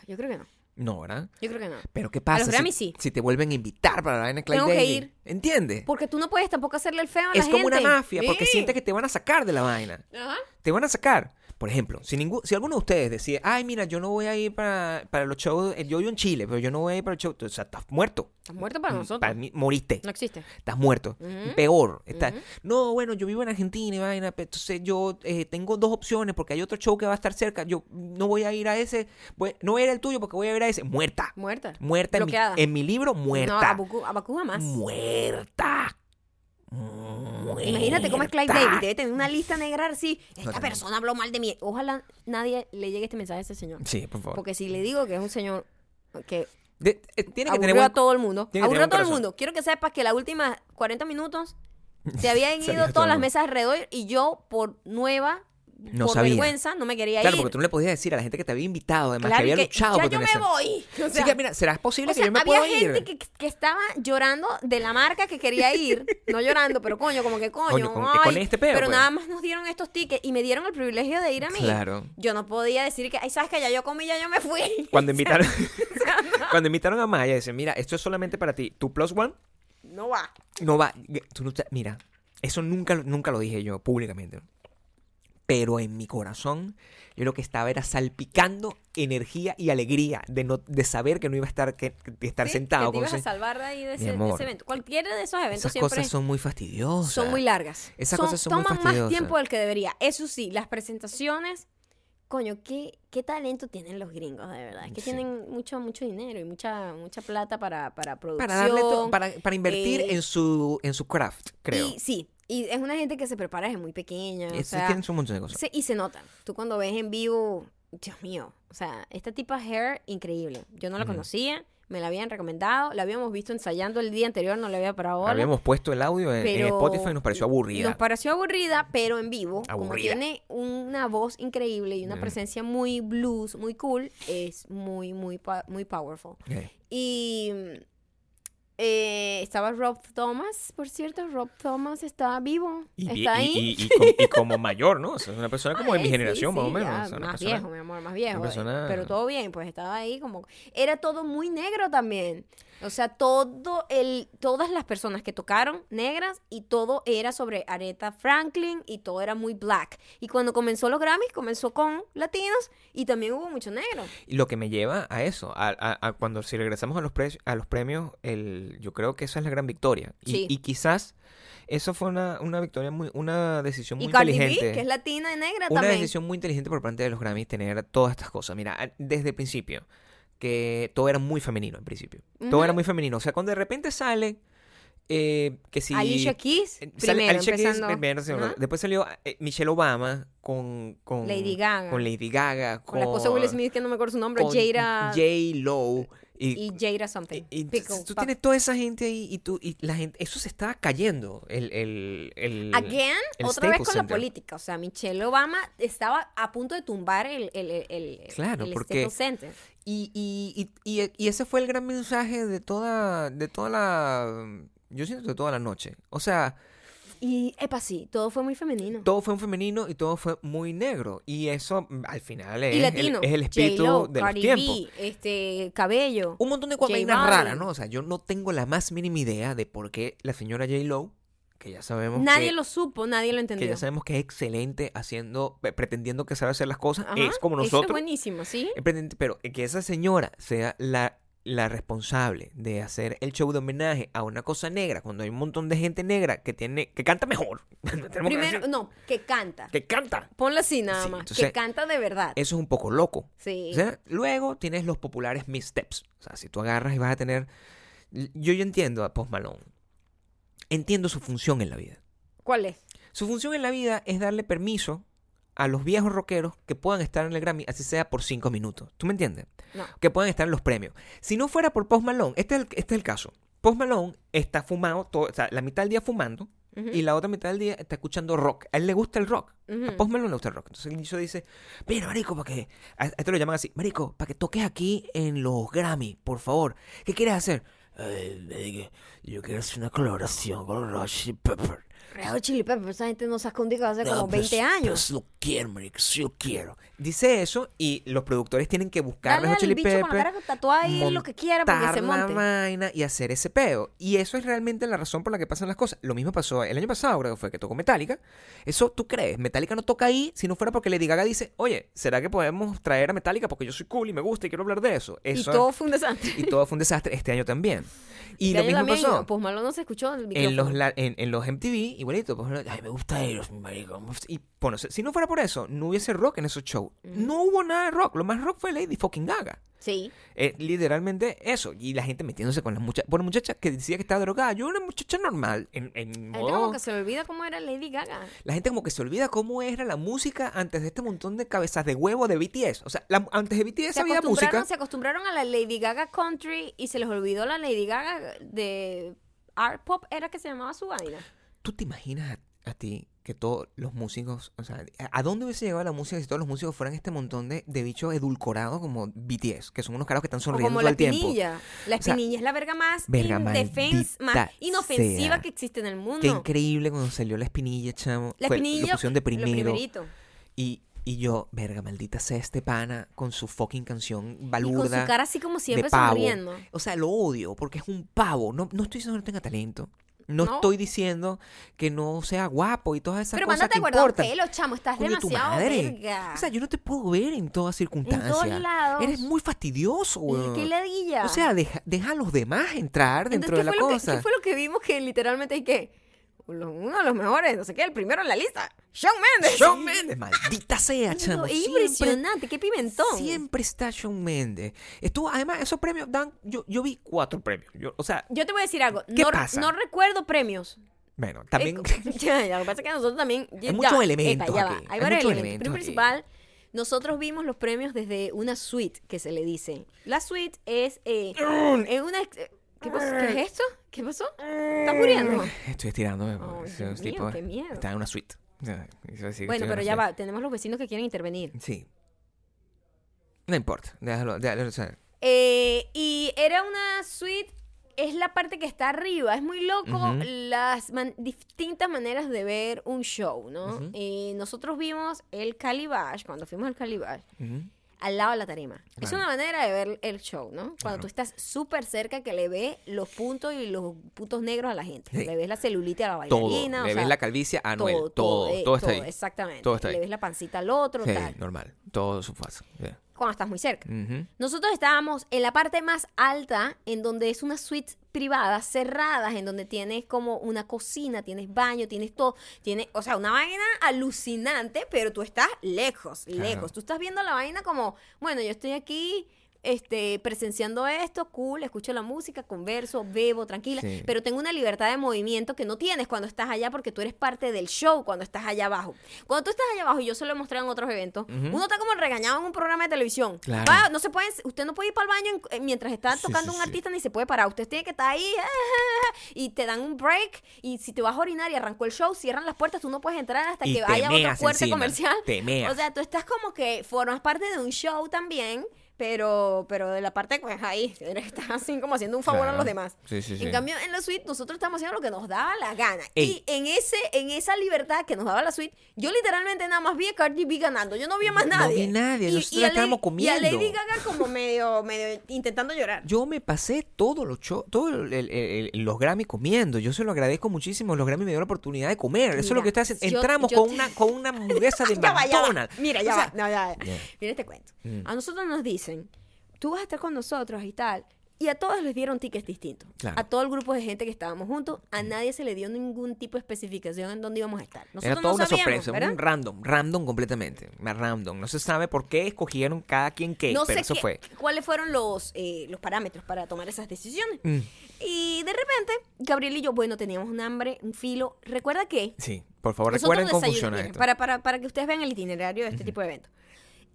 yo creo que no. No, ¿verdad? Yo creo que no. Pero ¿qué pasa los si- sí. si, te vuelven a invitar para la vaina de Clyde Tengo que ir. ¿Entiendes? Porque tú no puedes tampoco hacerle el feo a la Es como una gente. mafia, porque Sí. sientes que te van a sacar de la vaina. Ajá. Te van a sacar. Por ejemplo, si, ningún, si alguno de ustedes decía, ay, mira, yo no voy a ir para, para los shows, eh, yo vivo en Chile, pero yo no voy a ir para el show, o sea, estás muerto. Estás muerto para Mm, nosotros. Para mí, moriste. No existe. Estás muerto. Peor. Está. No, bueno, yo vivo en Argentina y vaina, entonces yo eh, tengo dos opciones porque hay otro show que va a estar cerca. Yo no voy a ir a ese, voy- no voy a ir al tuyo porque voy a ir a ese. Muerta. Muerta. Muerta en mi, Bloqueada. en mi libro, muerta. No. Muerta. Muerta. Imagínate cómo es Clive David. Debe tener una lista negra así. Esta persona habló mal de mí. Ojalá nadie le llegue este mensaje a ese señor. Sí, por favor. Porque si le digo que es un señor que De- eh, tiene que tener aburrió buen- a todo el mundo. Aburrió a todo el mundo. Quiero que sepas que las últimas 40 minutos se habían ido todas las mesas alrededor y yo por nueva No por sabía. vergüenza no me quería Claro, ir. porque tú no le podías decir a la gente que te había invitado, además Claro, que había luchado ya por yo me voy. O Así sea, que mira, ¿será posible o que yo me había puedo ir? gente que, que estaba llorando de la marca que quería ir, no llorando, pero coño, como que coño, Coño, con- ay, con este peo, pero pues. nada más nos dieron estos tickets y me dieron el privilegio de ir a mí. Claro. Yo no podía decir que, ay, sabes que ya yo comí, ya yo me fui. Cuando invitaron, cuando invitaron a Maya, dicen, mira, esto es solamente para ti. Tu plus one No va. no va. tú no te- mira, eso nunca, nunca lo dije yo públicamente. Pero en mi corazón, yo lo que estaba era salpicando energía y alegría de no de saber que no iba a estar, que, de estar Sí, sentado. Que te con ibas a salvar de ahí de ese, de amor, ese evento. Cualquiera de esos eventos Esas siempre cosas son muy fastidiosas. son muy largas. Esas Son- cosas son muy toman más fastidiosas. tiempo del que debería. Eso sí, las presentaciones, coño, qué, qué talento tienen los gringos, de verdad. Es que Sí. tienen mucho, mucho dinero y mucha, mucha plata para, para producción. Para darle para, para invertir eh, en su en su craft, creo. Y sí, y es una gente que se prepara desde muy pequeña. o sea, tienen un montón de cosas. se- y se nota. Tú cuando ves en vivo, Dios mío, o sea, esta tipa Hair, increíble. Yo no la Ujú. conocía, me la habían recomendado, la habíamos visto ensayando el día anterior, no le había parado bola. Habíamos puesto el audio en, en Spotify y nos pareció aburrida. Nos pareció aburrida, pero en vivo, como Aburrida. tiene una voz increíble y una Mm. presencia muy blues, muy cool, es muy, muy, muy powerful. Y eh, estaba Rob Thomas, por cierto, Rob Thomas está vivo, Y, está y- ahí. y- como, y como mayor, ¿no? O sea, es una persona como de mi sí, generación, más o menos. ya, O sea, una más persona- viejo, mi amor, más viejo. persona- eh, Pero todo bien, pues estaba ahí como... Era todo muy negro también. O sea, todo el, todas las personas que tocaron negras y todo era sobre Aretha Franklin y todo era muy black. Y cuando comenzó los Grammys, comenzó con latinos y también hubo mucho negro. Y lo que me lleva a eso, a, a- a cuando si regresamos a los, pre- a los premios, el, yo creo que esa es la gran victoria. Y, Sí. y quizás eso fue una, una victoria, muy una decisión muy Y Cardi B, que es latina y negra Una también. decisión muy inteligente por parte de los Grammys tener todas estas cosas. Mira, desde el principio, que todo era muy femenino al principio. Todo era muy femenino. O sea, cuando de repente sale eh, que si... Alicia Keys, eh, sale primero, Alicia Keys, primero. Después salió eh, Michelle Obama con, con... Lady Gaga. Con Lady Gaga. Con la esposa de Will Smith, que no me acuerdo su nombre, Jada... J. Lowe. Y, y Jada something. y- y Pickle, tú tienes toda esa gente ahí y tú y la gente eso se estaba cayendo el el, el Again, el otra vez con la Center. política. O sea, Michelle Obama estaba a punto de tumbar el, el, el, el- Claro, el porque- Center. Y, y, y, y, ese fue el gran mensaje de toda de toda la yo siento de toda la noche o sea Y, epa, sí, todo fue muy femenino. todo fue un femenino y todo fue muy negro y eso mm, al final es, y el, latino. es el espíritu J-Lo, de los Cardi tiempos B, este, Cabello. un montón de vainas raras no o sea yo no tengo la más mínima idea de por qué la señora J Lo que ya sabemos Nadie que- lo supo, nadie lo que entendió. ya sabemos que es excelente haciendo, pretendiendo que sabe hacer las cosas, Ajá, es como es nosotros, buenísimo, ¿sí? pero que esa señora sea la, la responsable de hacer el show de homenaje a una cosa negra, cuando hay un montón de gente negra que tiene, que canta mejor, que Primero, decir, no, que canta. que canta, Ponlo así nada Sí, más. entonces, que canta de verdad. eso es un poco loco. Sí. O sea, luego tienes los populares missteps, o sea, si tú agarras y vas a tener, yo ya entiendo a Post Malone, entiendo su función en la vida. ¿Cuál es? Su función en la vida es darle permiso a los viejos rockeros que puedan estar en el Grammy, así sea por cinco minutos. ¿Tú me entiendes? No. Que puedan estar en los premios. Si no fuera por Post Malone, este es el, este es el caso. Post Malone está fumado, todo, o sea, la mitad del día fumando y la otra mitad del día está escuchando rock. A él le gusta el rock. A Post Malone le gusta el rock. Entonces el niño dice, mira, marico, para que... A a esto lo llaman así. Marico, para que toques aquí en los Grammy, por favor. ¿Qué quieres hacer? "Ay, marico, yo quiero hacer una colaboración con los Chili Pepper. Red Hot Chili Peppers, esa gente no se ha escondido hace No, como pero 20 si- años. Pero si lo quiero, marico, si lo quiero. Dice eso y los productores tienen que buscar Red Hot Chili bicho con la Pepper, cara tatuada ahí lo que quiera para que montar se la monte. vaina y hacer ese peo. Y eso es realmente la razón por la que pasan las cosas. Lo mismo pasó el año pasado, creo que fue que tocó Metallica. Eso tú crees, Metallica no toca ahí si no fuera porque Lady Gaga dice, oye, ¿será que podemos traer a Metallica porque yo soy cool y me gusta y quiero hablar de eso? Y Eso todo fue un desastre. y todo fue un desastre este año también. Y Este lo mismo también, pasó. Pues malo no se escuchó el En los, la- en, en los MTV, igualito, pues, ay, me gusta ellos, mi marico. Y bueno, si no fuera por eso, no hubiese rock en esos shows. No hubo nada de rock. Lo más rock fue Lady fucking Gaga. Sí. Eh, literalmente eso. Y la gente metiéndose con la muchacha. Bueno, muchacha que decía que estaba drogada. Yo era una muchacha normal. En, en La gente modo- como que se olvida cómo era Lady Gaga. La gente como que se olvida cómo era la música antes de este montón de cabezas de huevo de BTS. O sea, la- antes de BTS Se había música. se acostumbraron a la Lady Gaga country y se les olvidó la Lady Gaga de art pop, era que se llamaba su vaina. ¿Tú te imaginas a ti que todos los músicos, o sea, ¿a dónde hubiese llegado la música si todos los músicos fueran este montón de, de bichos edulcorados como BTS, que son unos caras que están O sonriendo como todo la el tiempo? espinilla. La O sea, espinilla es la verga más verga más inofensiva sea. que existe en el mundo. Qué increíble cuando salió la espinilla, chamo. La Fue- espinilla, lo pusieron de primero. Y, y yo, verga, maldita sea este pana con su fucking canción Y con balurda. su cara así como siempre sonriendo. O sea, lo odio porque es un pavo. No, no estoy diciendo que no tenga talento. No, No. estoy diciendo que no sea guapo y todas esas Pero cosas mándate que importan. pelo, chamo. Estás Coño, demasiado verga. O sea, yo no te puedo ver en todas circunstancias. lados. Eres muy fastidioso, weón. ¿Qué ladilla? O sea, deja, deja a los demás entrar dentro Entonces, de ¿qué la lo que- cosa. ¿Qué fue lo que vimos que literalmente hay que... Uno de los mejores, no sé qué, el primero en la lista. Shawn Mendes. Shawn Mendes, maldita sea, Es chamo. Siempre, impresionante, qué pimentón. siempre está Shawn Mendes. Estuvo, además, esos premios dan. Yo, yo vi cuatro premios. Yo, o sea, Yo te voy a decir algo. ¿Qué no, pasa? no recuerdo premios. bueno, también. Eh, ya, ya, lo que pasa es que nosotros también. ya- muchos ya, elementos epa, ya va, aquí, Hay hay varios elementos. elementos Pero principal, nosotros vimos los premios desde una suite que se le dice. La suite es. Eh, es una. ex- ¿Qué? ¿Qué es esto? ¿Qué pasó? ¿Estás muriendo? Estoy estirándome. Dios mío, qué miedo. Están en una suite. Bueno, pero ya va. Tenemos los vecinos que quieren intervenir. Sí. No importa. Déjalo. déjalo Eh, y era una suite, es la parte que está arriba. Es muy loco las man- distintas maneras de ver un show, ¿no? Eh, nosotros vimos el Calibash, cuando fuimos al Calibash, ujú. Al lado de la tarima. Es una manera de ver el show, ¿no? Cuando Claro. tú estás súper cerca que le ves los puntos y los puntos negros a la gente. Sí. Le ves la celulite a la Todo. bailarina. o Le sea, ves la calvicie a Noel. Todo. Todo, eh, está ahí. Exactamente. Todo está Le ahí. ves la pancita al otro, Sí, tal. normal. Todo su fase. Cuando estás muy cerca. Nosotros estábamos en la parte más alta, en donde es una suite privada, cerradas, en donde tienes como una cocina, tienes baño, tienes todo, tienes, o sea, una vaina alucinante, pero tú estás lejos, Claro. lejos. Tú estás viendo la vaina como, bueno, yo estoy aquí este, presenciando esto, cool, escucho la música, converso, bebo, tranquila, Sí. pero tengo una libertad de movimiento que no tienes cuando estás allá porque tú eres parte del show cuando estás allá abajo. Cuando tú estás allá abajo, y yo se lo he mostrado en otros eventos, uno está como regañado en un programa de televisión. Claro. Va, no se pueden, usted no puede ir para el baño en- eh, mientras está Sí, tocando sí, un artista ni se puede parar. Usted tiene que estar ahí y te dan un break y si te vas a orinar y arrancó el show, cierran las puertas, tú no puedes entrar hasta Y que haya puerta encima, comercial. te. O sea, tú estás como que formas parte de un show también. Pero, pero de la parte, pues ahí, estás así como haciendo un favor a Claro. los demás. Sí, sí, sí. En cambio, en la suite, nosotros estamos haciendo lo que nos daba la gana. Ey. Y en ese, en esa libertad que nos daba la suite, yo literalmente nada más vi a Cardi B ganando. Yo no vi a más No nadie. vi nadie, nosotros a estábamos Lady- comiendo. Y a Lady Gaga como medio, medio intentando llorar. Yo me pasé todos los todos el- el- el- los Grammy comiendo. Yo se lo agradezco muchísimo. Los Grammy me dio la oportunidad de comer. Eso es lo Mira, que está haciendo. yo- Entramos yo con te- una con una hamburguesa de. McDonald's. Mira, ya O sea, va. No, ya, ya. Mira este cuento. Mm. A nosotros nos dicen, tú vas a estar con nosotros y tal. Y a todos les dieron tickets distintos. Claro. A todo el grupo de gente que estábamos juntos, a nadie se le dio ningún tipo de especificación en dónde íbamos a estar. Nosotros Era toda no una sabíamos, sorpresa, ¿verdad? un random, random completamente, random. No se sabe por qué escogieron cada quien qué, no pero sé eso qué- fue. cuáles fueron los, eh, los parámetros para tomar esas decisiones. Mm, Y de repente, Gabriel y yo, bueno, teníamos un hambre, un filo. Recuerda que sí, por favor nosotros recuerden cómo funciona esto. Para, para, para que ustedes vean el itinerario de este tipo de eventos.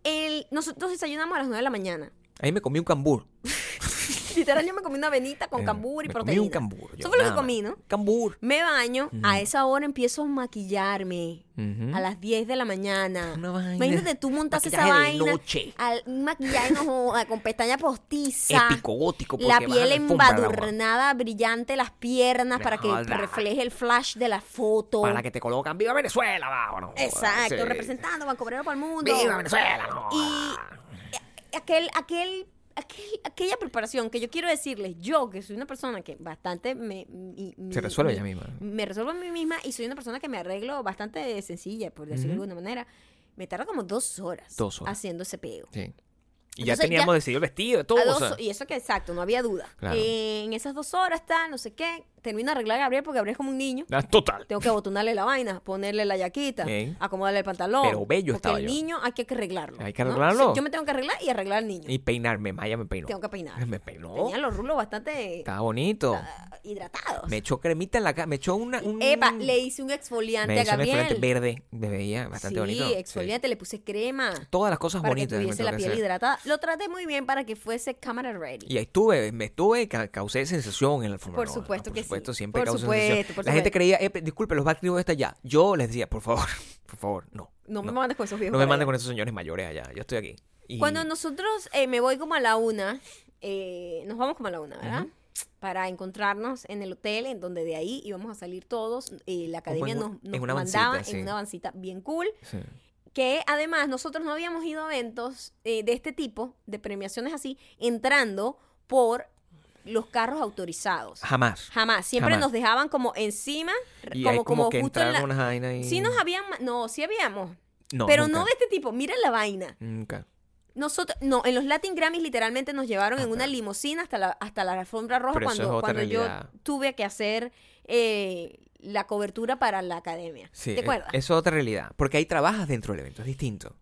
El, nosotros desayunamos a las 9 de la mañana. Ahí me comí un cambur. Literal, yo me comí una avenita con Eh, cambur y me proteína. Comí un cambur. yo, Eso fue lo que comí. ¿no? Cambur. Me baño, a esa hora empiezo a maquillarme. A las 10 de la mañana. Una vaina. Imagínate tú montas esa Maquillaje de vaina. noche. Al, un maquillaje con pestaña postiza. Épico, gótico. La piel embadurnada, brillante, las piernas Me para que refleje el flash de la foto. Para que te colocan Viva Venezuela, vámonos. Exacto, Sí. representando Banco Obrero para el mundo. Viva Venezuela. no. Y aquel, aquel, aquel- aquella preparación que yo quiero decirles, yo que soy una persona que bastante me... Se resuelve ella misma. Me resuelvo a mí misma y soy una persona que me arreglo bastante sencilla, por decirlo de alguna manera. Me tarda como dos horas, Dos horas. haciendo ese pego. Sí. Y ya teníamos ya- decidido el vestido, todo. O dos sea. ho- y eso que exacto, no había duda. Claro. Eh, en esas dos horas está, no sé qué, termino de arreglar a Gabriel porque Gabriel es como un niño. Ah, Total. Tengo que abotonarle la vaina, ponerle la yaquita, Bien. acomodarle el pantalón. Pero bello porque estaba el yo. niño hay que arreglarlo. Hay que ¿no? arreglarlo. Sí, Yo me tengo que arreglar y arreglar al niño. Y peinarme, Maya me peinó. Tengo que peinar. Me peinó. Tenía los rulos bastante... Estaba bonito. Ah, hidratados. Me echó cremita en la cara, me echó una... Un... Epa, le hice un exfoliante me a hizo un Gabriel. exfoliante verde, me veía bastante sí, bonito. sí. exfoliante, le puse crema. Todas las cosas para bonitas. que tuviese la piel hidratada. Lo traté muy bien para que fuese cámara ready. Y ahí estuve, me estuve causé sensación en la alfombra Por supuesto que sí. Supuesto, siempre Por causa supuesto, sensación. por La gente creía, "Epe, disculpe, los Backstreet Boys están allá. Yo les decía, por favor, por favor, no. no me mandes con esos viejos. No me allá. con esos señores mayores allá. Yo estoy aquí. Y- Cuando nosotros eh, me voy como a la una, eh, nos vamos como a la una, ¿verdad? Para encontrarnos en el hotel, en donde de ahí íbamos a salir todos. eh, la academia nos, nos mandaba sí. en una vancita bien cool. Sí. Que además nosotros no habíamos ido a eventos eh, de este tipo, de premiaciones así, entrando por los carros autorizados. Jamás. Jamás. Siempre Jamás. nos dejaban como encima, Y como, hay como, como que justo en la... y... Sí nos habían... No, sí habíamos. No, pero nunca. no de este tipo. Mira la vaina. Nunca. Nosotros, no, en los Latin Grammys literalmente nos llevaron en una limusina hasta la, hasta la alfombra roja Pero eso es cuando, cuando yo tuve que hacer eh, la cobertura para la academia. Sí, ¿Te eh, acuerdas? Eso es otra realidad. Porque ahí trabajas dentro del evento, es distinto.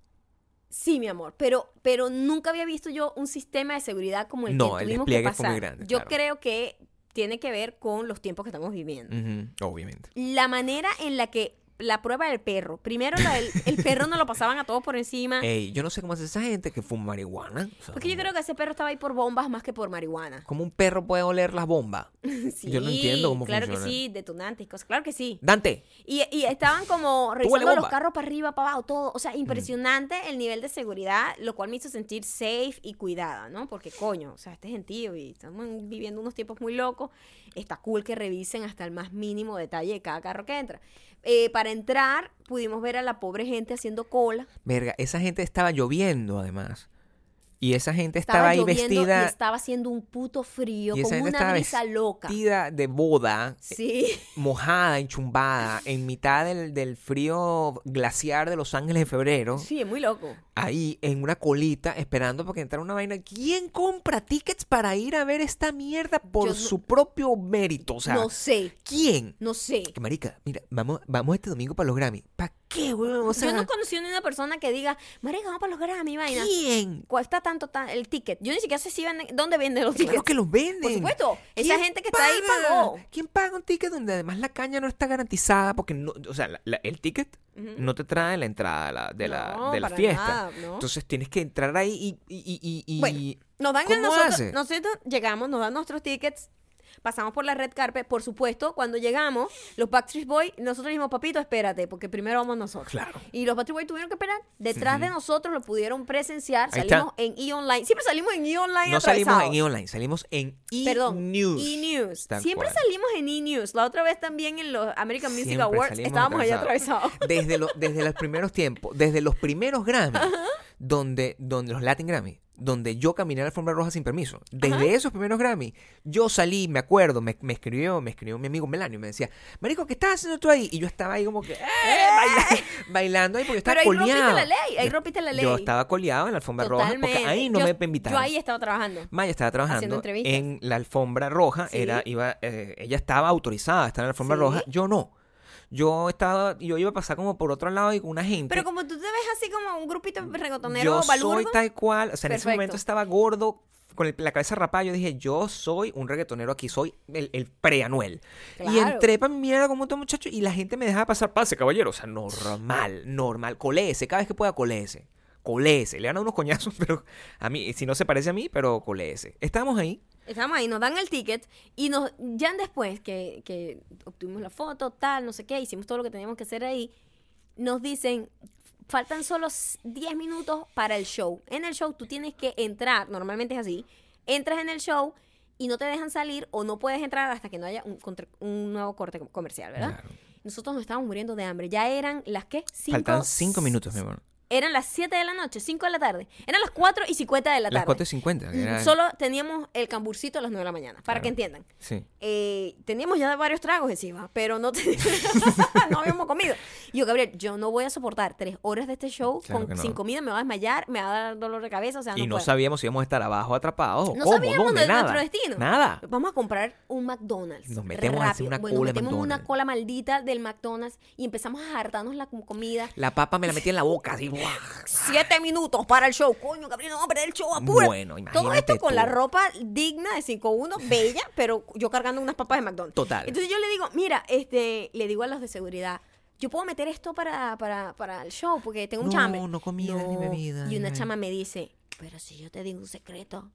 Sí, mi amor, pero, pero nunca había visto yo un sistema de seguridad como el No, que el tuvimos que despliegue fue muy pasar. grande, yo claro. creo que tiene que ver con los tiempos que estamos viviendo. Obviamente. La manera en la que la prueba del perro, primero la del- el perro no lo pasaban a todos por encima. Ey, yo no sé cómo hace esa gente que fuma marihuana. O sea, porque yo creo que ese perro estaba ahí por bombas más que por marihuana. ¿Cómo un perro puede oler las bombas? Sí, Yo no entiendo cómo Claro funciona. que sí, detonantes y cosas. Claro que sí. Dante, Y, y estaban como revisando los carros para arriba, para abajo, todo. O sea, impresionante el nivel de seguridad, lo cual me hizo sentir safe y cuidada, ¿no? Porque, coño, o sea, este gentío y estamos viviendo unos tiempos muy locos. Está cool que revisen hasta el más mínimo detalle de cada carro que entra. Eh, para entrar, pudimos ver a la pobre gente haciendo cola. verga, esa gente estaba lloviendo además. Y esa gente Estaba, estaba, ahí vestida. y estaba haciendo un puto frío, y esa con gente una brisa loca. vestida de boda, Sí. mojada, enchumbada, en mitad del, del frío glaciar de Los Ángeles de febrero. Sí, es muy loco. Ahí en una colita esperando para que entrara una vaina. ¿Quién compra tickets para ir a ver esta mierda por no- su propio mérito? O sea, no sé, ¿quién? no sé. Que marica, mira, vamos, vamos este domingo para los Grammy. ¿Para qué, weón? O sea, Yo no conocí ni una persona que diga, marica, vamos para los Grammy, vaina. ¿quién? Cuesta tanto ta- el ticket. Yo ni siquiera sé si venden, dónde venden los tickets. Claro que los venden. Por supuesto. Esa ¿Quién gente que está ahí paga? pagó. ¿Quién paga un ticket donde además la caña no está garantizada? Porque, no, o sea, la- la- el ticket no te trae la entrada de la, de la, No, de la para fiesta. nada, ¿no? Entonces tienes que entrar ahí y... y, y, y- y- Bueno, Nos dan ¿Cómo nosotros, nosotros llegamos, nos dan nuestros tickets, pasamos por la red carpet, por supuesto, cuando llegamos, los Backstreet Boys, nosotros dijimos, papito, espérate, porque primero vamos nosotros. Claro. Y los Backstreet Boys tuvieron que esperar, detrás de nosotros lo pudieron presenciar, Ahí salimos en E-Online, siempre salimos en E-Online no salimos en. E-Online, salimos en Perdón, E-News. E-News. Siempre cual. salimos en E-News. La otra vez también en los American Music Siempre Awards estábamos allá atravesados. Desde, lo- desde los primeros tiempos, desde los primeros Grammy, donde, donde los Latin Grammy, donde yo caminé a la alfombra roja sin permiso. Desde esos primeros Grammy, yo salí, me acuerdo, me, me escribió, me escribió mi amigo Melanio y me decía, Marico, ¿qué estás haciendo tú ahí? Y yo estaba ahí como que, ¡eh! baila- bailando ahí porque estaba Pero ahí rompiste coleado. la ley, ahí rompiste la ley. Yo estaba coleado en la alfombra roja porque ahí no Yo- me invitaron. Yo ahí estaba trabajando. Maya estaba trabajando en la alfombra roja, Sí. era, iba, eh, ella estaba autorizada a estar en la alfombra Sí. roja, yo no. Yo estaba, yo iba a pasar como por otro lado y con una gente. Pero como tú te ves así como un grupito regotonero yo soy tal cual, o sea, en ese momento estaba gordo, con el- la cabeza rapada, yo dije, yo soy un reggaetonero aquí, soy el, el pre-Anuel. Y entré para mi mierda como otro muchacho y la gente me dejaba pasar, pase, caballero, o sea, normal, normal, coléese, cada vez que pueda coléese. Coléese, le dan a unos coñazos, pero a mí, si no se parece a mí, pero coléese. Estábamos ahí, Estamos ahí, nos dan el ticket y nos ya después que, que obtuvimos la foto, tal, no sé qué, hicimos todo lo que teníamos que hacer ahí, nos dicen, faltan solo s- 10 minutos para el show. En el show tú tienes que entrar, normalmente es así, entras en el show y no te dejan salir o no puedes entrar hasta que no haya un nuevo corte comercial, ¿verdad? Claro. Nosotros nos estábamos muriendo de hambre. Ya eran las que cinco. faltan cinco minutos, mi amor. Eran las 7 de la noche, 5 de la tarde. Eran las 4 y 50 de la Las tarde. 4 y 50. era- Solo teníamos el camburcito a las 9 de la mañana, para Claro. que entiendan. Sí. Eh, teníamos ya varios tragos encima, pero no, te- no habíamos comido. Y yo, Gabriel, yo no voy a soportar tres horas de este show Claro con, que no. sin comida, me va a desmayar, me va a dar dolor de cabeza, o sea, y no puedo. sabíamos si íbamos a estar abajo atrapados o No cómo, sabíamos dónde, de nada. nuestro destino. Nada. Vamos a comprar un McDonald's. Nos metemos a hacer rápido. una bueno, cola de metemos una McDonald's. cola maldita del McDonald's y empezamos a hartarnos la com- comida. La papa me la metí en la boca, así. Siete minutos para el show. Coño, Gabriel, no perder el show, apura. Bueno, Todo esto con tú. la ropa digna de 5-1, bella, pero yo cargando unas papas de McDonald's. Total. Entonces yo le digo, mira, este, le digo a los de seguridad, yo puedo meter esto para, para, para el show porque tengo un No, chambre. no comidas ni bebidas, Y una chama me dice, pero si yo te digo un secreto,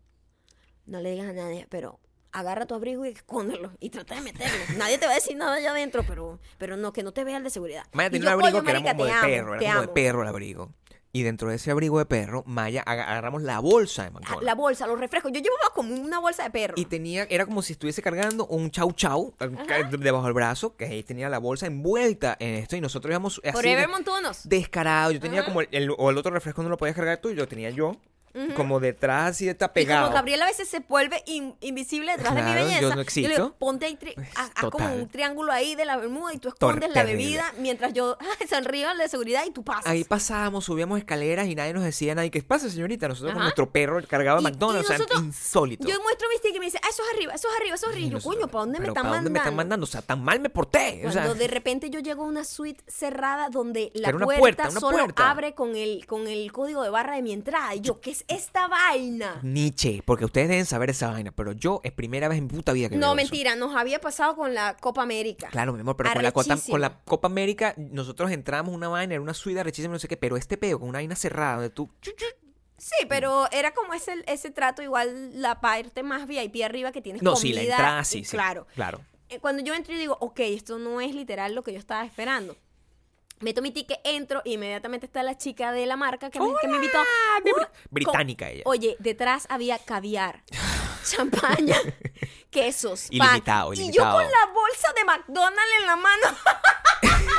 no le digas a nadie, pero agarra tu abrigo y escóndelo y trata de meterlo. nadie te va a decir nada allá adentro, pero, pero no, que no te vea el de seguridad. Maya tenía un abrigo "Coño, que era como de perro, era como de amo". perro el abrigo. Y dentro de ese abrigo de perro, Maya aga- agarramos la bolsa de Ah, McDonald's. La bolsa, los refrescos. Yo llevaba como una bolsa de perro. Y tenía, era como si estuviese cargando un chau chau eh, ca- debajo del brazo, que ahí tenía la bolsa envuelta en esto, y nosotros íbamos así Forever de- Montunos. descarado. Yo tenía como el, el- o el otro refresco no lo podías cargar tú, y lo tenía yo, como detrás así está Y pegado. como Gabriel a veces se vuelve in- invisible detrás de mi Claro, yo belleza. no le existo. digo, ponte ahí, tri- Pues, haz- como un triángulo ahí de la bermuda y tú escondes la terrible. bebida mientras yo ay, sonrío de seguridad y tú pasas. Ahí pasábamos, subíamos escaleras y nadie nos decía nada. ¿Y qué pasa, señorita? Nosotros con nuestro perro Y- McDonald's, y o sea, insólito. Yo muestro mi stick y me dice, ah, eso es arriba, eso es arriba, eso es arriba. Y yo, coño, ¿para dónde me están ¿para mandando? dónde me están mandando? O sea, tan mal me porté. O sea, Cuando de repente yo llego a una suite cerrada donde la puerta, solo puerta. abre con el, con el código de barra de mi entrada. Y yo, ¿qué es esta vaina? Nietzsche, porque ustedes deben saber esa vaina, pero yo es primera vez en mi puta vida que No, veo eso. mentira, nos había pasado con la Copa América. Claro, mi amor, pero con la, Copa, Arrechísimo. con la Copa América nosotros entramos una vaina, era una suite rechísima, no sé qué, pero este peo con una vaina cerrada donde tú... Sí, pero era como ese, ese trato, igual la parte más VIP arriba que tienes No, comida. sí, la entrada sí, sí. Claro. Claro. Eh, Cuando yo entro y digo, ok, esto no es literal lo que yo estaba esperando. Meto mi ticket, entro y inmediatamente está la chica de la marca que me, que me invitó. mi Uh, bri- británica ella. Oye, detrás había caviar, champaña, quesos, pan. Ilimitado, Y yo ilimitado. con la bolsa de McDonald's en la mano.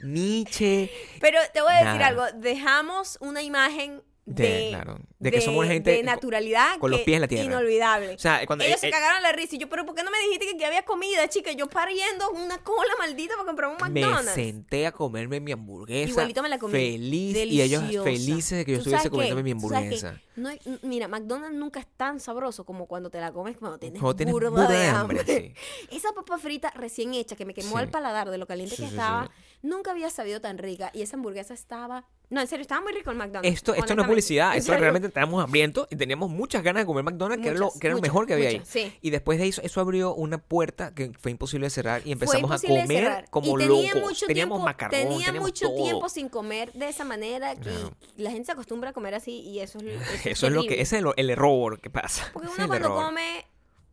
Nietzsche. Pero te voy a decir Nada. algo, dejamos una imagen de, De- claro, de que somos gente de naturalidad con los pies en la tierra. inolvidable. O sea, cuando- ellos eh, se eh, cagaron la risa y yo, pero ¿por qué no me dijiste que aquí había comida, chica? Yo pariendo una cola maldita para comprar un Me McDonald's. senté a comerme mi hamburguesa. Igualito me la comí. Feliz. Y ellos Deliciosa. felices de que yo ¿Tú estuviese comiéndome mi hamburguesa. No hay- mira, McDonald's nunca es tan sabroso como cuando te la comes cuando tienes, Cuando tienes burda burda de hambre. Esa papa frita recién hecha que me quemó Sí. al paladar de lo caliente Sí, que estaba, nunca había sabido tan rica. Y esa hamburguesa estaba... No, en serio, estaba muy rico el McDonald's. Esto, esto no es publicidad, esto realmente estábamos hambrientos y teníamos muchas ganas de comer McDonald's, que era lo, que era lo mejor que había muchas, ahí. sí. Y después de eso, eso abrió una puerta que fue imposible de cerrar y empezamos a comer como y tenía locos. Mucho teníamos tiempo, macarrón, tenía teníamos mucho todo. tiempo sin comer de esa manera que la gente se acostumbra a comer así y eso es, eso Eso es lo que, ese es el, el error que pasa. Porque uno cuando error. come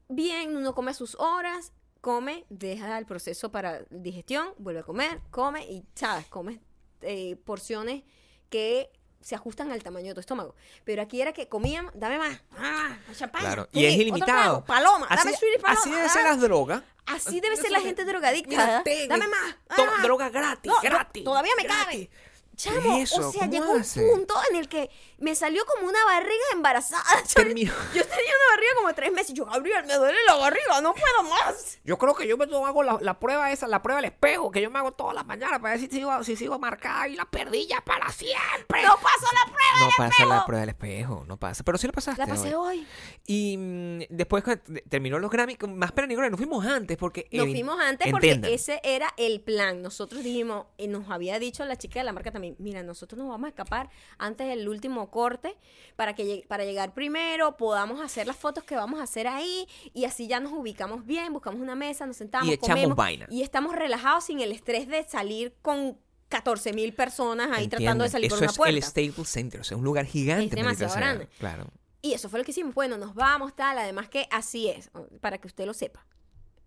bien, uno come a sus horas, come, deja el proceso para digestión, vuelve a comer, come y, ¿sabes? Comes eh, porciones que se ajustan al tamaño de tu estómago. Pero aquí era que comían, dame más, ah, champaña. Claro, y es ilimitado. trago, paloma, Así, dame sweetie paloma. así deben ser las drogas. Así debe ser la gente drogadicta. Ten, Dame más. más. droga gratis, No, no, gratis. todavía me gratis. cabe. Chamo, es eso? o sea, ¿Cómo llegó un punto en el que me salió como una barriga embarazada. Yo, yo tenía una barriga como tres meses. Yo, Gabriel, me duele la barriga, no puedo más. Yo creo que yo me hago la, la prueba esa, la prueba del espejo, que yo me hago todas las mañanas para ver si sigo, si sigo marcada y la perdilla para siempre. No pasó la prueba No del pasa espejo. la prueba del espejo, no pasa. Pero sí la pasaste. La pasé hoy. hoy. Y mm, después terminó los Grammy, más pena nos fuimos antes porque... Nos eh, fuimos antes porque ese era el plan. Nosotros dijimos, y nos había dicho la chica de la marca también, mira, nosotros nos vamos a escapar antes del último corte para que lleg- para llegar primero, podamos hacer las fotos que vamos a hacer ahí y así ya nos ubicamos bien, buscamos una mesa, nos sentamos, Y echamos vaina. y estamos relajados sin el estrés de salir con 14 mil personas ahí tratando de salir por Eso una es puerta. el Staples Center, o sea, un lugar gigante. Es demasiado grande. Claro. Y eso fue lo que hicimos. Bueno, nos vamos, tal. Además que así es, para que usted lo sepa.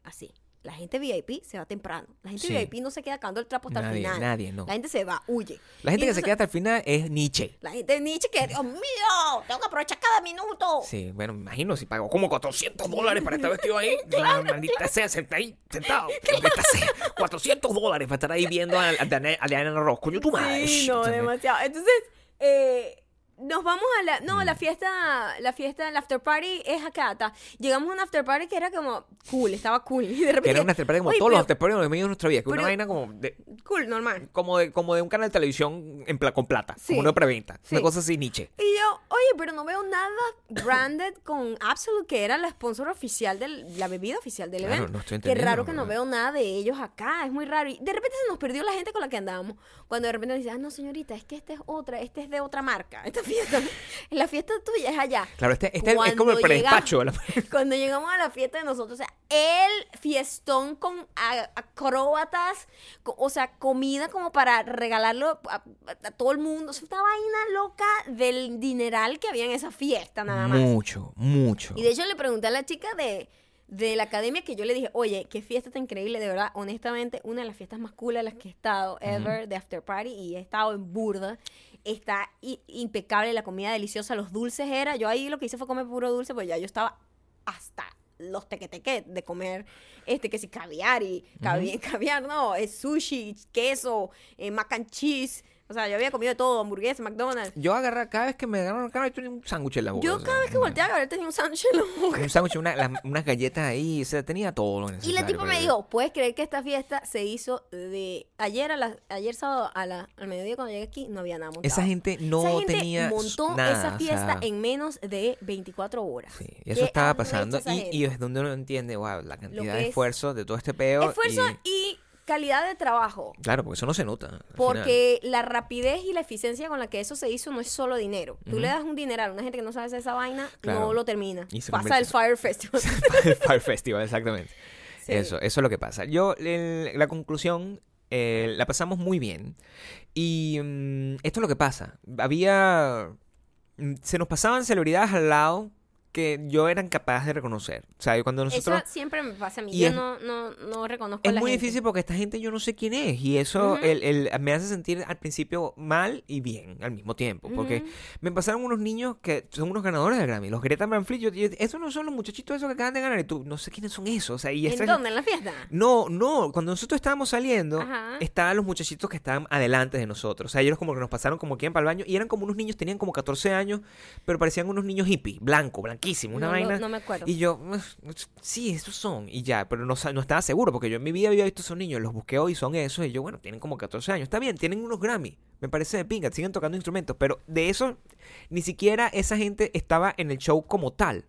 Así. La gente VIP se va temprano. La gente Sí. VIP no se queda cagando el trapo hasta Nadie, el final. nadie, no. La gente se va, huye. La gente que se queda hasta el final es Nietzsche. La gente de Nietzsche que, Dios mío, tengo que aprovechar cada minuto. Sí, bueno, me imagino si pagó como 400 dólares para estar vestido ahí. La maldita sea, sentado ahí, sentado. Maldita sea. 400 dólares para estar ahí viendo a, a, a Diana Ross. Coño, tu madre. Sí, no, demasiado. Entonces, eh, nos vamos a la. No, Mm. la fiesta, la fiesta, el after party es acá. ta. Llegamos a un after party que era como cool, estaba cool. Y de repente. Era una afterparty como Oye, todos los afterparty en los de nuestra vida. Que una pero- vaina como de, Cool, normal. como de, como de un canal de televisión en pla- con plata. Sí. Como una preventa. Sí. Una cosa así, Nietzsche. Y yo, oye, pero no veo nada branded con Absolute, que era la sponsor oficial de la bebida oficial del Claro, evento. no estoy Qué raro que no veo nada de ellos acá, es muy raro. Y de repente se nos perdió la gente con la que andábamos. Cuando de repente dice, ah, no, señorita, es que esta es otra, esta es de otra marca. Esta fiesta, la fiesta tuya es allá. Claro, este, este es como el predespacho. Cuando llegamos a la fiesta de nosotros, o sea, el fiestón con a- acróbatas, o sea, comida como para regalarlo a, a todo el mundo. Es una vaina loca del dineral que había en esa fiesta, nada más. Mucho, mucho. Y de hecho le pregunté a la chica de, de la academia que yo le dije, oye, qué fiesta tan increíble, de verdad, honestamente, una de las fiestas más cool a las que he estado ever de After Party y he estado en burda. Está impecable, la comida deliciosa, los dulces era, yo ahí lo que hice fue comer puro dulce, pues ya yo estaba hasta los tequeteques de comer, este, que si caviar y cavi- caviar, no, es sushi, queso, eh, mac and cheese, o sea, yo había comido de todo, hamburguesa, McDonald's. Yo agarraba, cada vez que me agarraron cara, yo tenía un sándwich en la boca. Yo o sea, cada vez que volteaba a ver tenía un sándwich en la boca. Un sándwich, una- las- unas galletas ahí, o sea, tenía todo lo Y necesario. la tipa me dijo, ¿puedes creer que esta fiesta se hizo de ayer a la, ayer sábado a la, al mediodía cuando llegué aquí? No había nada montado. Esa gente no Esa gente tenía montó nada, esa o fiesta sea, en menos de 24 horas. Sí, y eso estaba pasando. Y, y es donde uno entiende, wow, la cantidad de es- esfuerzo de todo este peo. Esfuerzo y- y calidad de trabajo. claro, porque eso no se nota. final. Porque la rapidez y la eficiencia con la que eso se hizo no es solo dinero. Tú le das un dineral a una gente que no sabe hacer esa vaina, Claro. no lo termina. Y se Pasa el Fire Festival. el Fire Festival, exactamente. Sí. Eso, eso es lo que pasa. Yo, el- la conclusión, eh, la pasamos muy bien. Y mm, esto es lo que pasa. Había. mm, Se nos pasaban celebridades al lado que yo era incapaz de reconocer. O sea, cuando nosotros. Eso siempre me pasa a mí. Yo es- no, no, no reconozco a Es la muy gente. difícil porque esta gente yo no sé quién es. Y eso el- el- me hace sentir al principio mal y bien al mismo tiempo. Porque me pasaron unos niños que son unos ganadores de Grammy. Los Greta Van Fleet. Yo, yo- esos no son los muchachitos esos que acaban de ganar. Y tú, no sé quiénes son esos. O sea, y ¿En esta- dónde? ¿En la fiesta? No, no. Cuando nosotros estábamos saliendo, Ajá. estaban los muchachitos que estaban adelante de nosotros. O sea, ellos como que nos pasaron como quien para el baño. Y eran como unos niños, tenían como 14 años, pero parecían unos niños hippies, blanco, blanquísimo, una No, vaina. no, no me acuerdo. Y yo, "Mm, sí, esos son. Y ya, pero no, no estaba seguro porque yo en mi vida había visto esos niños, los busqué hoy, son esos. Y yo, bueno, tienen como 14 años. Está bien, tienen unos Grammy. Me parece de pinga, siguen tocando instrumentos. Pero de eso, ni siquiera esa gente estaba en el show como tal.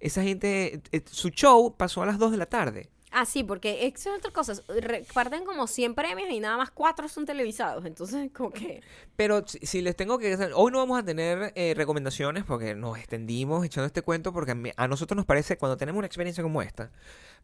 Esa gente, eh, su show pasó a las 2 de la tarde. Ah, sí, porque eso es otra cosa. Reparten como 100 premios y nada más 4 son televisados. Entonces, como que. Pero si, les tengo que... Hoy no vamos a tener eh, recomendaciones porque nos extendimos echando este cuento porque a, a nosotros nos parece, cuando tenemos una experiencia como esta,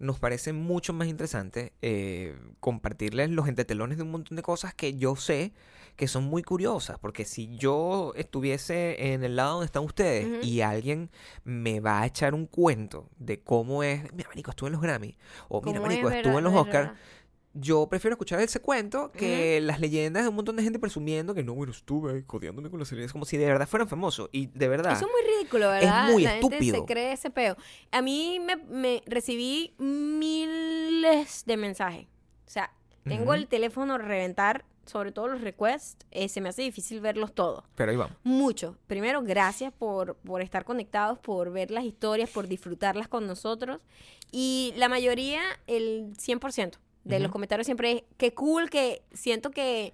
nos parece mucho más interesante eh, compartirles los entretelones de un montón de cosas que yo sé que son muy curiosas. Porque si yo estuviese en el lado donde están ustedes y alguien me va a echar un cuento de cómo es... Mira, marico, estuve en los Grammy. O mira, marico, es estuve en los Oscars. Yo prefiero escuchar ese cuento que las leyendas de un montón de gente presumiendo que no, bueno, estuve codeándome con las celebridades como si de verdad fueran famosos. Y de verdad, Eso es muy ridículo, ¿verdad? muy la gente estúpido. se cree ese peo. A mí me, me recibí miles de mensajes. O sea, tengo el teléfono a reventar, sobre todo los requests. eh, se me hace difícil verlos todos. pero ahí vamos. Mucho. Primero, gracias por, por estar conectados, por ver las historias, por disfrutarlas con nosotros. Y la mayoría, el 100% de los comentarios siempre es, qué cool que siento que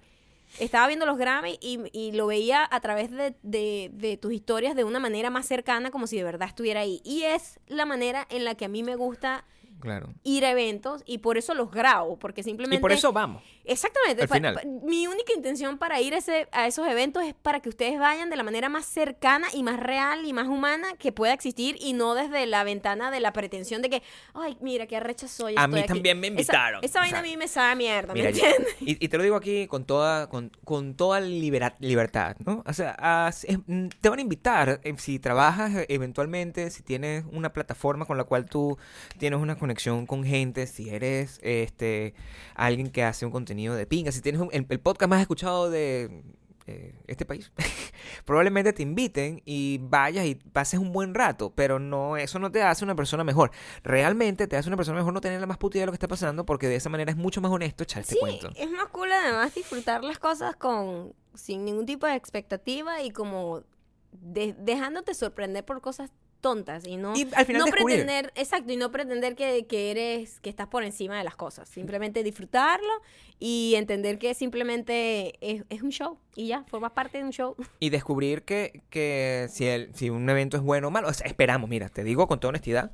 estaba viendo los Grammy y, y lo veía a través de, de- de tus historias de una manera más cercana, como si de verdad estuviera ahí. Y es la manera en la que a mí me gusta Claro. ir a eventos y por eso los grabo, porque simplemente... Y por eso vamos. Exactamente. Al final. mi única intención para ir a, ese- a esos eventos es para que ustedes vayan de la manera más cercana y más real y más humana que pueda existir y no desde la ventana de la pretensión de que, ay, mira, qué arrecha soy. A mí aquí". también me invitaron. Esa, vaina a mí me sabe a mierda, Mira, ¿me yo- entiendes? y, y te lo digo aquí con toda, con, con toda libera- libertad, ¿no? O sea, mm, te van a invitar eh, si trabajas eh, eventualmente, si tienes una plataforma con la cual tú tienes una conexión con gente, si eres este alguien que hace un contenido de pinga, si tienes un- el, el podcast más escuchado de eh, este país, probablemente te inviten y vayas y pases un buen rato, pero no eso no te hace una persona mejor. Realmente te hace una persona mejor no tener la más puta idea de lo que está pasando porque de esa manera es mucho más honesto echar este Sí, cuento. es más cool además disfrutar las cosas con sin ningún tipo de expectativa y como de- dejándote sorprender por cosas tontas y no, Y al final no descubrir. pretender, exacto, y no pretender que, que eres, que estás por encima de las cosas. Simplemente disfrutarlo y entender que simplemente es, es un show y ya, formas parte de un show. Y descubrir que, que si, el, si un evento es bueno o malo, o sea, esperamos, mira, te digo con toda honestidad,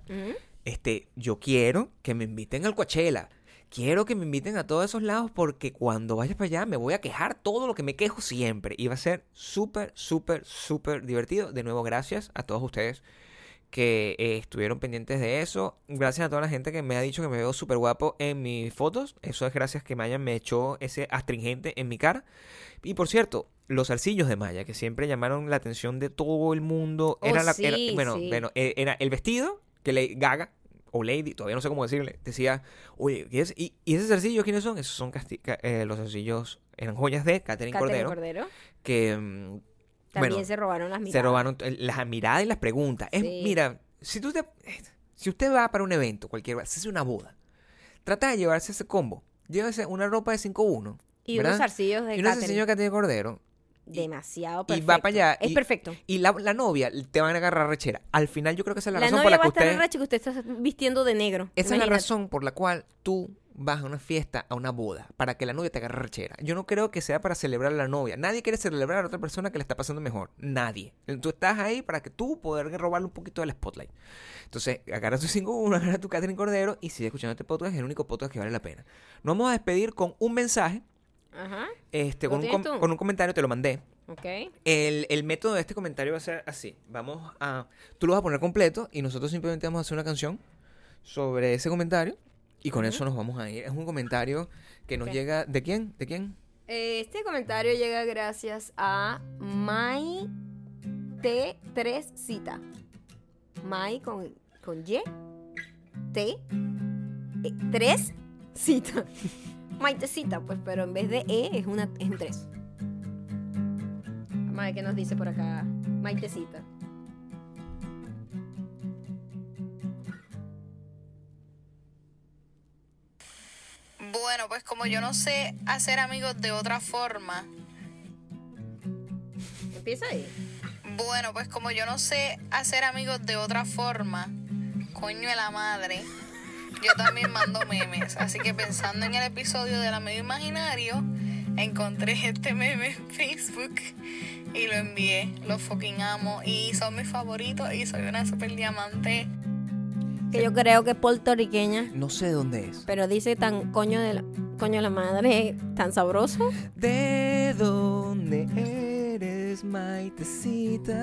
este, yo quiero que me inviten al Coachella. Quiero que me inviten a todos esos lados porque cuando vaya para allá me voy a quejar todo lo que me quejo siempre. Y va a ser súper, súper, súper divertido. De nuevo, gracias a todos ustedes que eh, estuvieron pendientes de eso. Gracias a toda la gente que me ha dicho que me veo súper guapo en mis fotos. Eso es gracias que Maya me echó ese astringente en mi cara. Y por cierto, los arcillos de Maya, que siempre llamaron la atención de todo el mundo. Oh, era la, sí, era- bueno, sí. bueno, eh, era el vestido que le Gaga o Lady, todavía no sé cómo decirle, decía, oye, ¿y, ese- y, y esos quiénes son? Esos son eh, los zarcillos, eran joyas de Catherine Catherine Cordero, Cordero. que mm, También bueno, se robaron las miradas. se robaron las miradas y las preguntas. Es, mira, si tú te, si usted va para un evento, cualquier, si es una boda, trata de llevarse ese combo. Llévese una ropa de 5-1 Y ¿verdad? unos zarcillos de y unos zarcillos de Cordero. Demasiado y perfecto. va para allá Es y- perfecto. Y la, la novia te van a agarrar rechera. Al final yo creo que esa es la, La, razón novia por la va que a estar usted... que usted está vistiendo de negro. Esa es la razón por la cual tú vas a una fiesta, a una boda, para que la novia te agarre rechera. Yo no creo que sea para celebrar a la novia. Nadie quiere celebrar a la otra persona que le está pasando mejor. Nadie. Tú estás ahí para que tú poder robarle un poquito del spotlight. Entonces, agarra tu 5-1, agarra tu Catherine Cordero y sigue escuchando este podcast. Es el único podcast que vale la pena. Nos vamos a despedir con un mensaje, Ajá. este, ¿Lo con un, tienes com- tú? con un comentario, te lo mandé. Ok. El, el método de este comentario va a ser así. Vamos a. Tú lo vas a poner completo y nosotros simplemente vamos a hacer una canción sobre ese comentario. Y con eso nos vamos a ir. Es un comentario que nos llega. ¿De quién? ¿De quién? Este comentario llega gracias a Mai T3 Cita. Mai con, con Y. T. 3 Cita. Maitecita, pues, pero en vez de E es, una, es un 3. Vamos a ver qué nos dice por acá. Maitecita. Bueno, pues como yo no sé hacer amigos de otra forma, Empieza ahí. bueno, pues como yo no sé hacer amigos de otra forma, coño de la madre, yo también mando memes. Así que pensando en el episodio del amigo imaginario, encontré este meme en Facebook y lo envié. Los fucking amo y son mis favoritos y soy una super diamante. Que yo creo que es puertorriqueña. No sé de dónde es. Pero dice tan coño de la, coño de la madre, tan sabroso. ¿De dónde eres, Maitecita?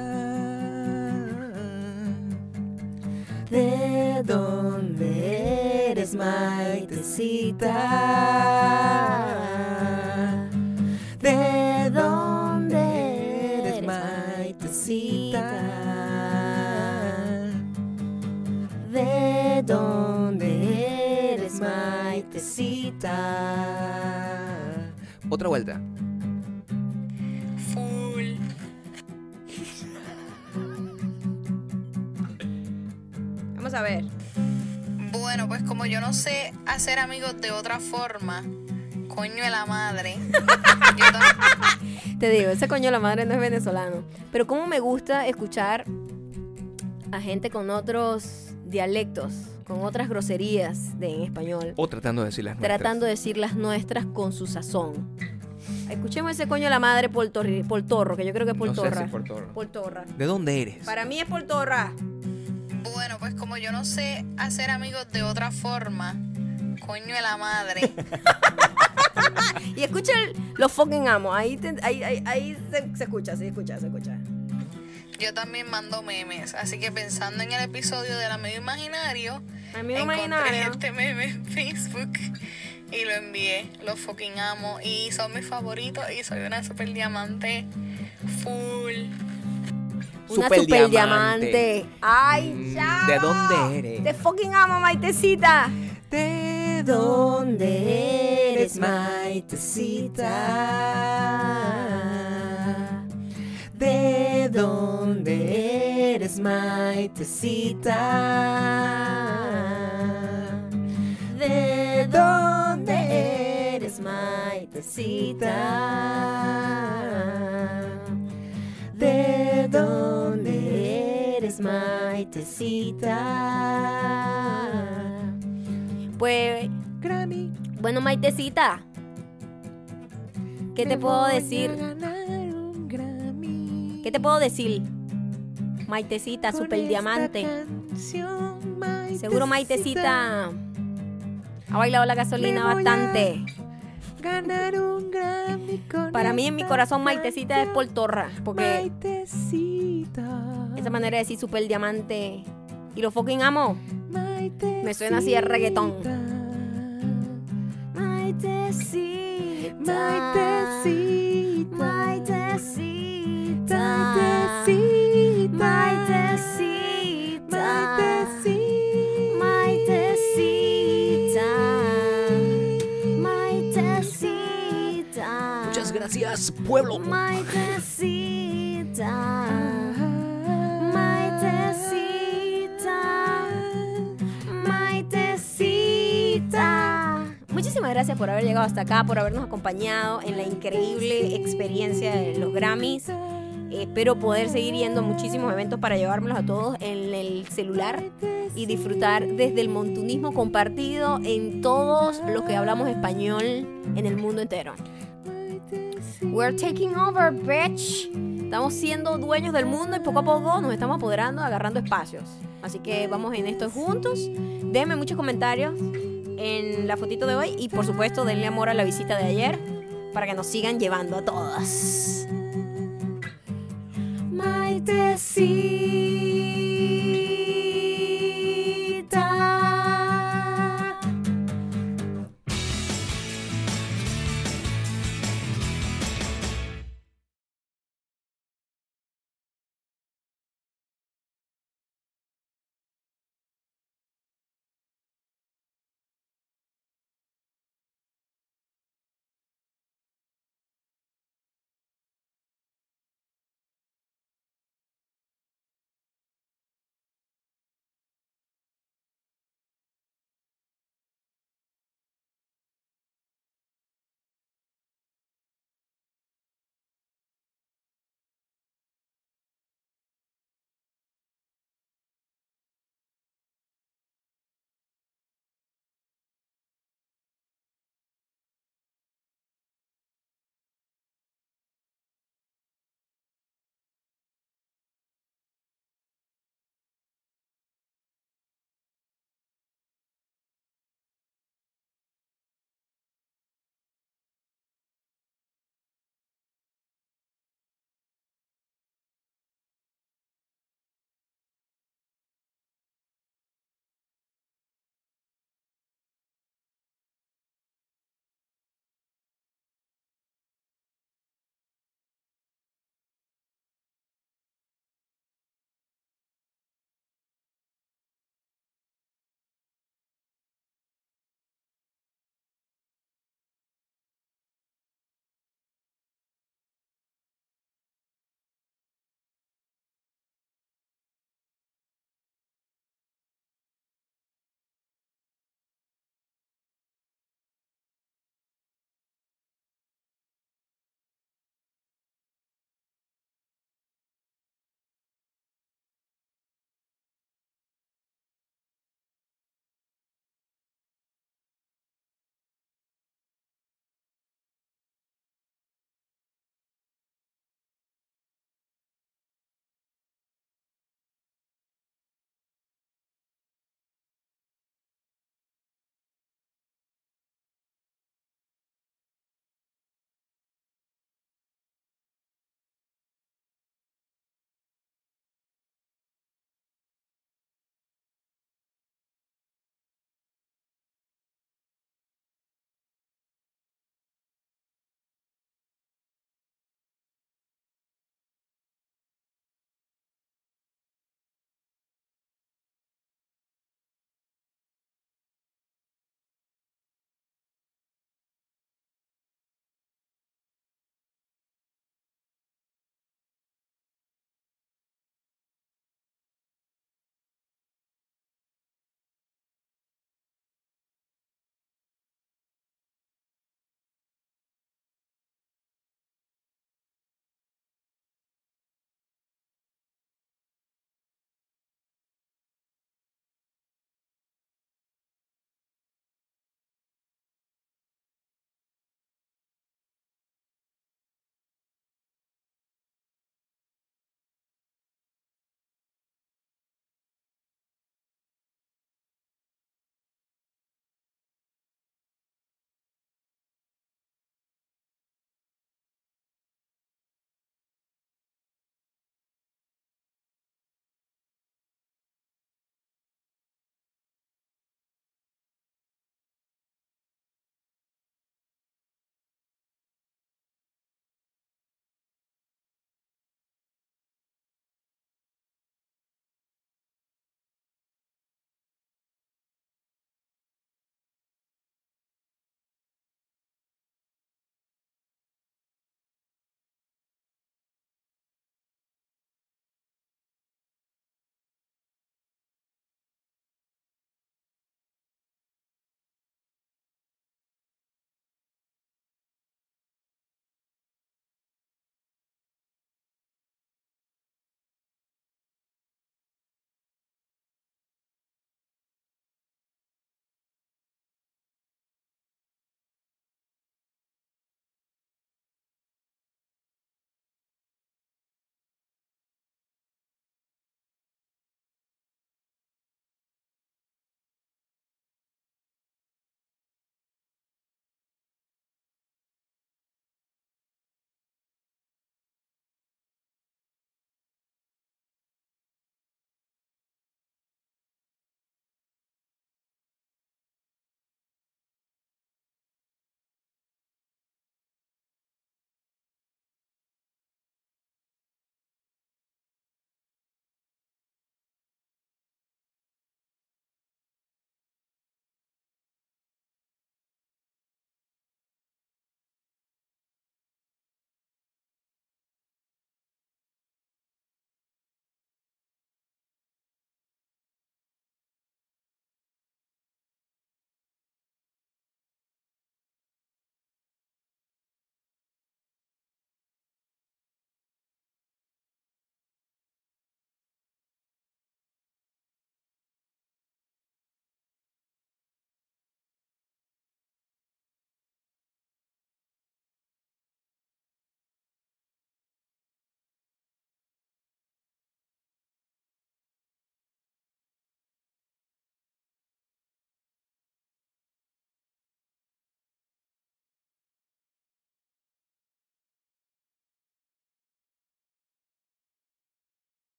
¿De dónde eres, Maitecita? ¿De dónde eres, Maitecita? ¿De dónde eres, Maitecita? Otra vuelta. Full. Vamos a ver. Bueno, pues como yo no sé hacer amigos de otra forma, coño de la madre, Te digo, ese coño de la madre no es venezolano. Pero como me gusta escuchar a gente con otros dialectos, con otras groserías de, en español, O tratando de decir las nuestras. tratando de decir las nuestras con su sazón. Escuchemos ese coño de la madre poltorri- poltorro, que yo creo que es No sé si poltorra. Poltorra. ¿De dónde eres? Para mí es poltorra. bueno, pues como yo no sé hacer amigos de otra forma, coño de la madre, Y escucha el- los fucking amo. Ahí, te- ahí, ahí, ahí se, se escucha, se escucha, se escucha. Yo también mando memes. Así que pensando en el episodio del amigo imaginario, Amigo encontré imaginario. este meme en Facebook y lo envié. Los fucking amo y son mis favoritos y soy una super diamante full. Una Super super diamante. diamante. Ay, Mm, chao. ¿de dónde eres? Te fucking amo, Maitecita. ¿De ¿Dónde eres, Maitecita? ¿De dónde eres, Maitecita? ¿De dónde eres, Maitecita? ¿De dónde Maitecita. Pues, Grammy. bueno, Maitecita. ¿Qué te puedo decir? ¿Qué te puedo decir? Maitecita, super diamante. Seguro Maitecita ha bailado la gasolina bastante. Ganar un Grammy con Para mí en mi corazón Maitecita es por torra, porque Maitecita. esa manera de decir super diamante y lo fucking amo. Maitecita. Me suena así de reggaetón. Maitecita. Maitecita. Maitecita. Maitecita. Maitecita. Maitecita. Maitecita. Muchas gracias, pueblo. Maitecita. Maitecita. Maitecita. Muchísimas gracias por haber llegado hasta acá, por habernos acompañado en la increíble experiencia de los Grammys. Espero poder seguir yendo a muchísimos eventos para llevármelos a todos en el celular y disfrutar desde el montunismo compartido en todos los que hablamos español en el mundo entero. We're taking over, bitch. Estamos siendo dueños del mundo y poco a poco nos estamos apoderando, agarrando espacios. Así que vamos en esto juntos. Denme muchos comentarios en la fotito de hoy y por supuesto denle amor a la visita de ayer para que nos sigan llevando a todas. Maitecita.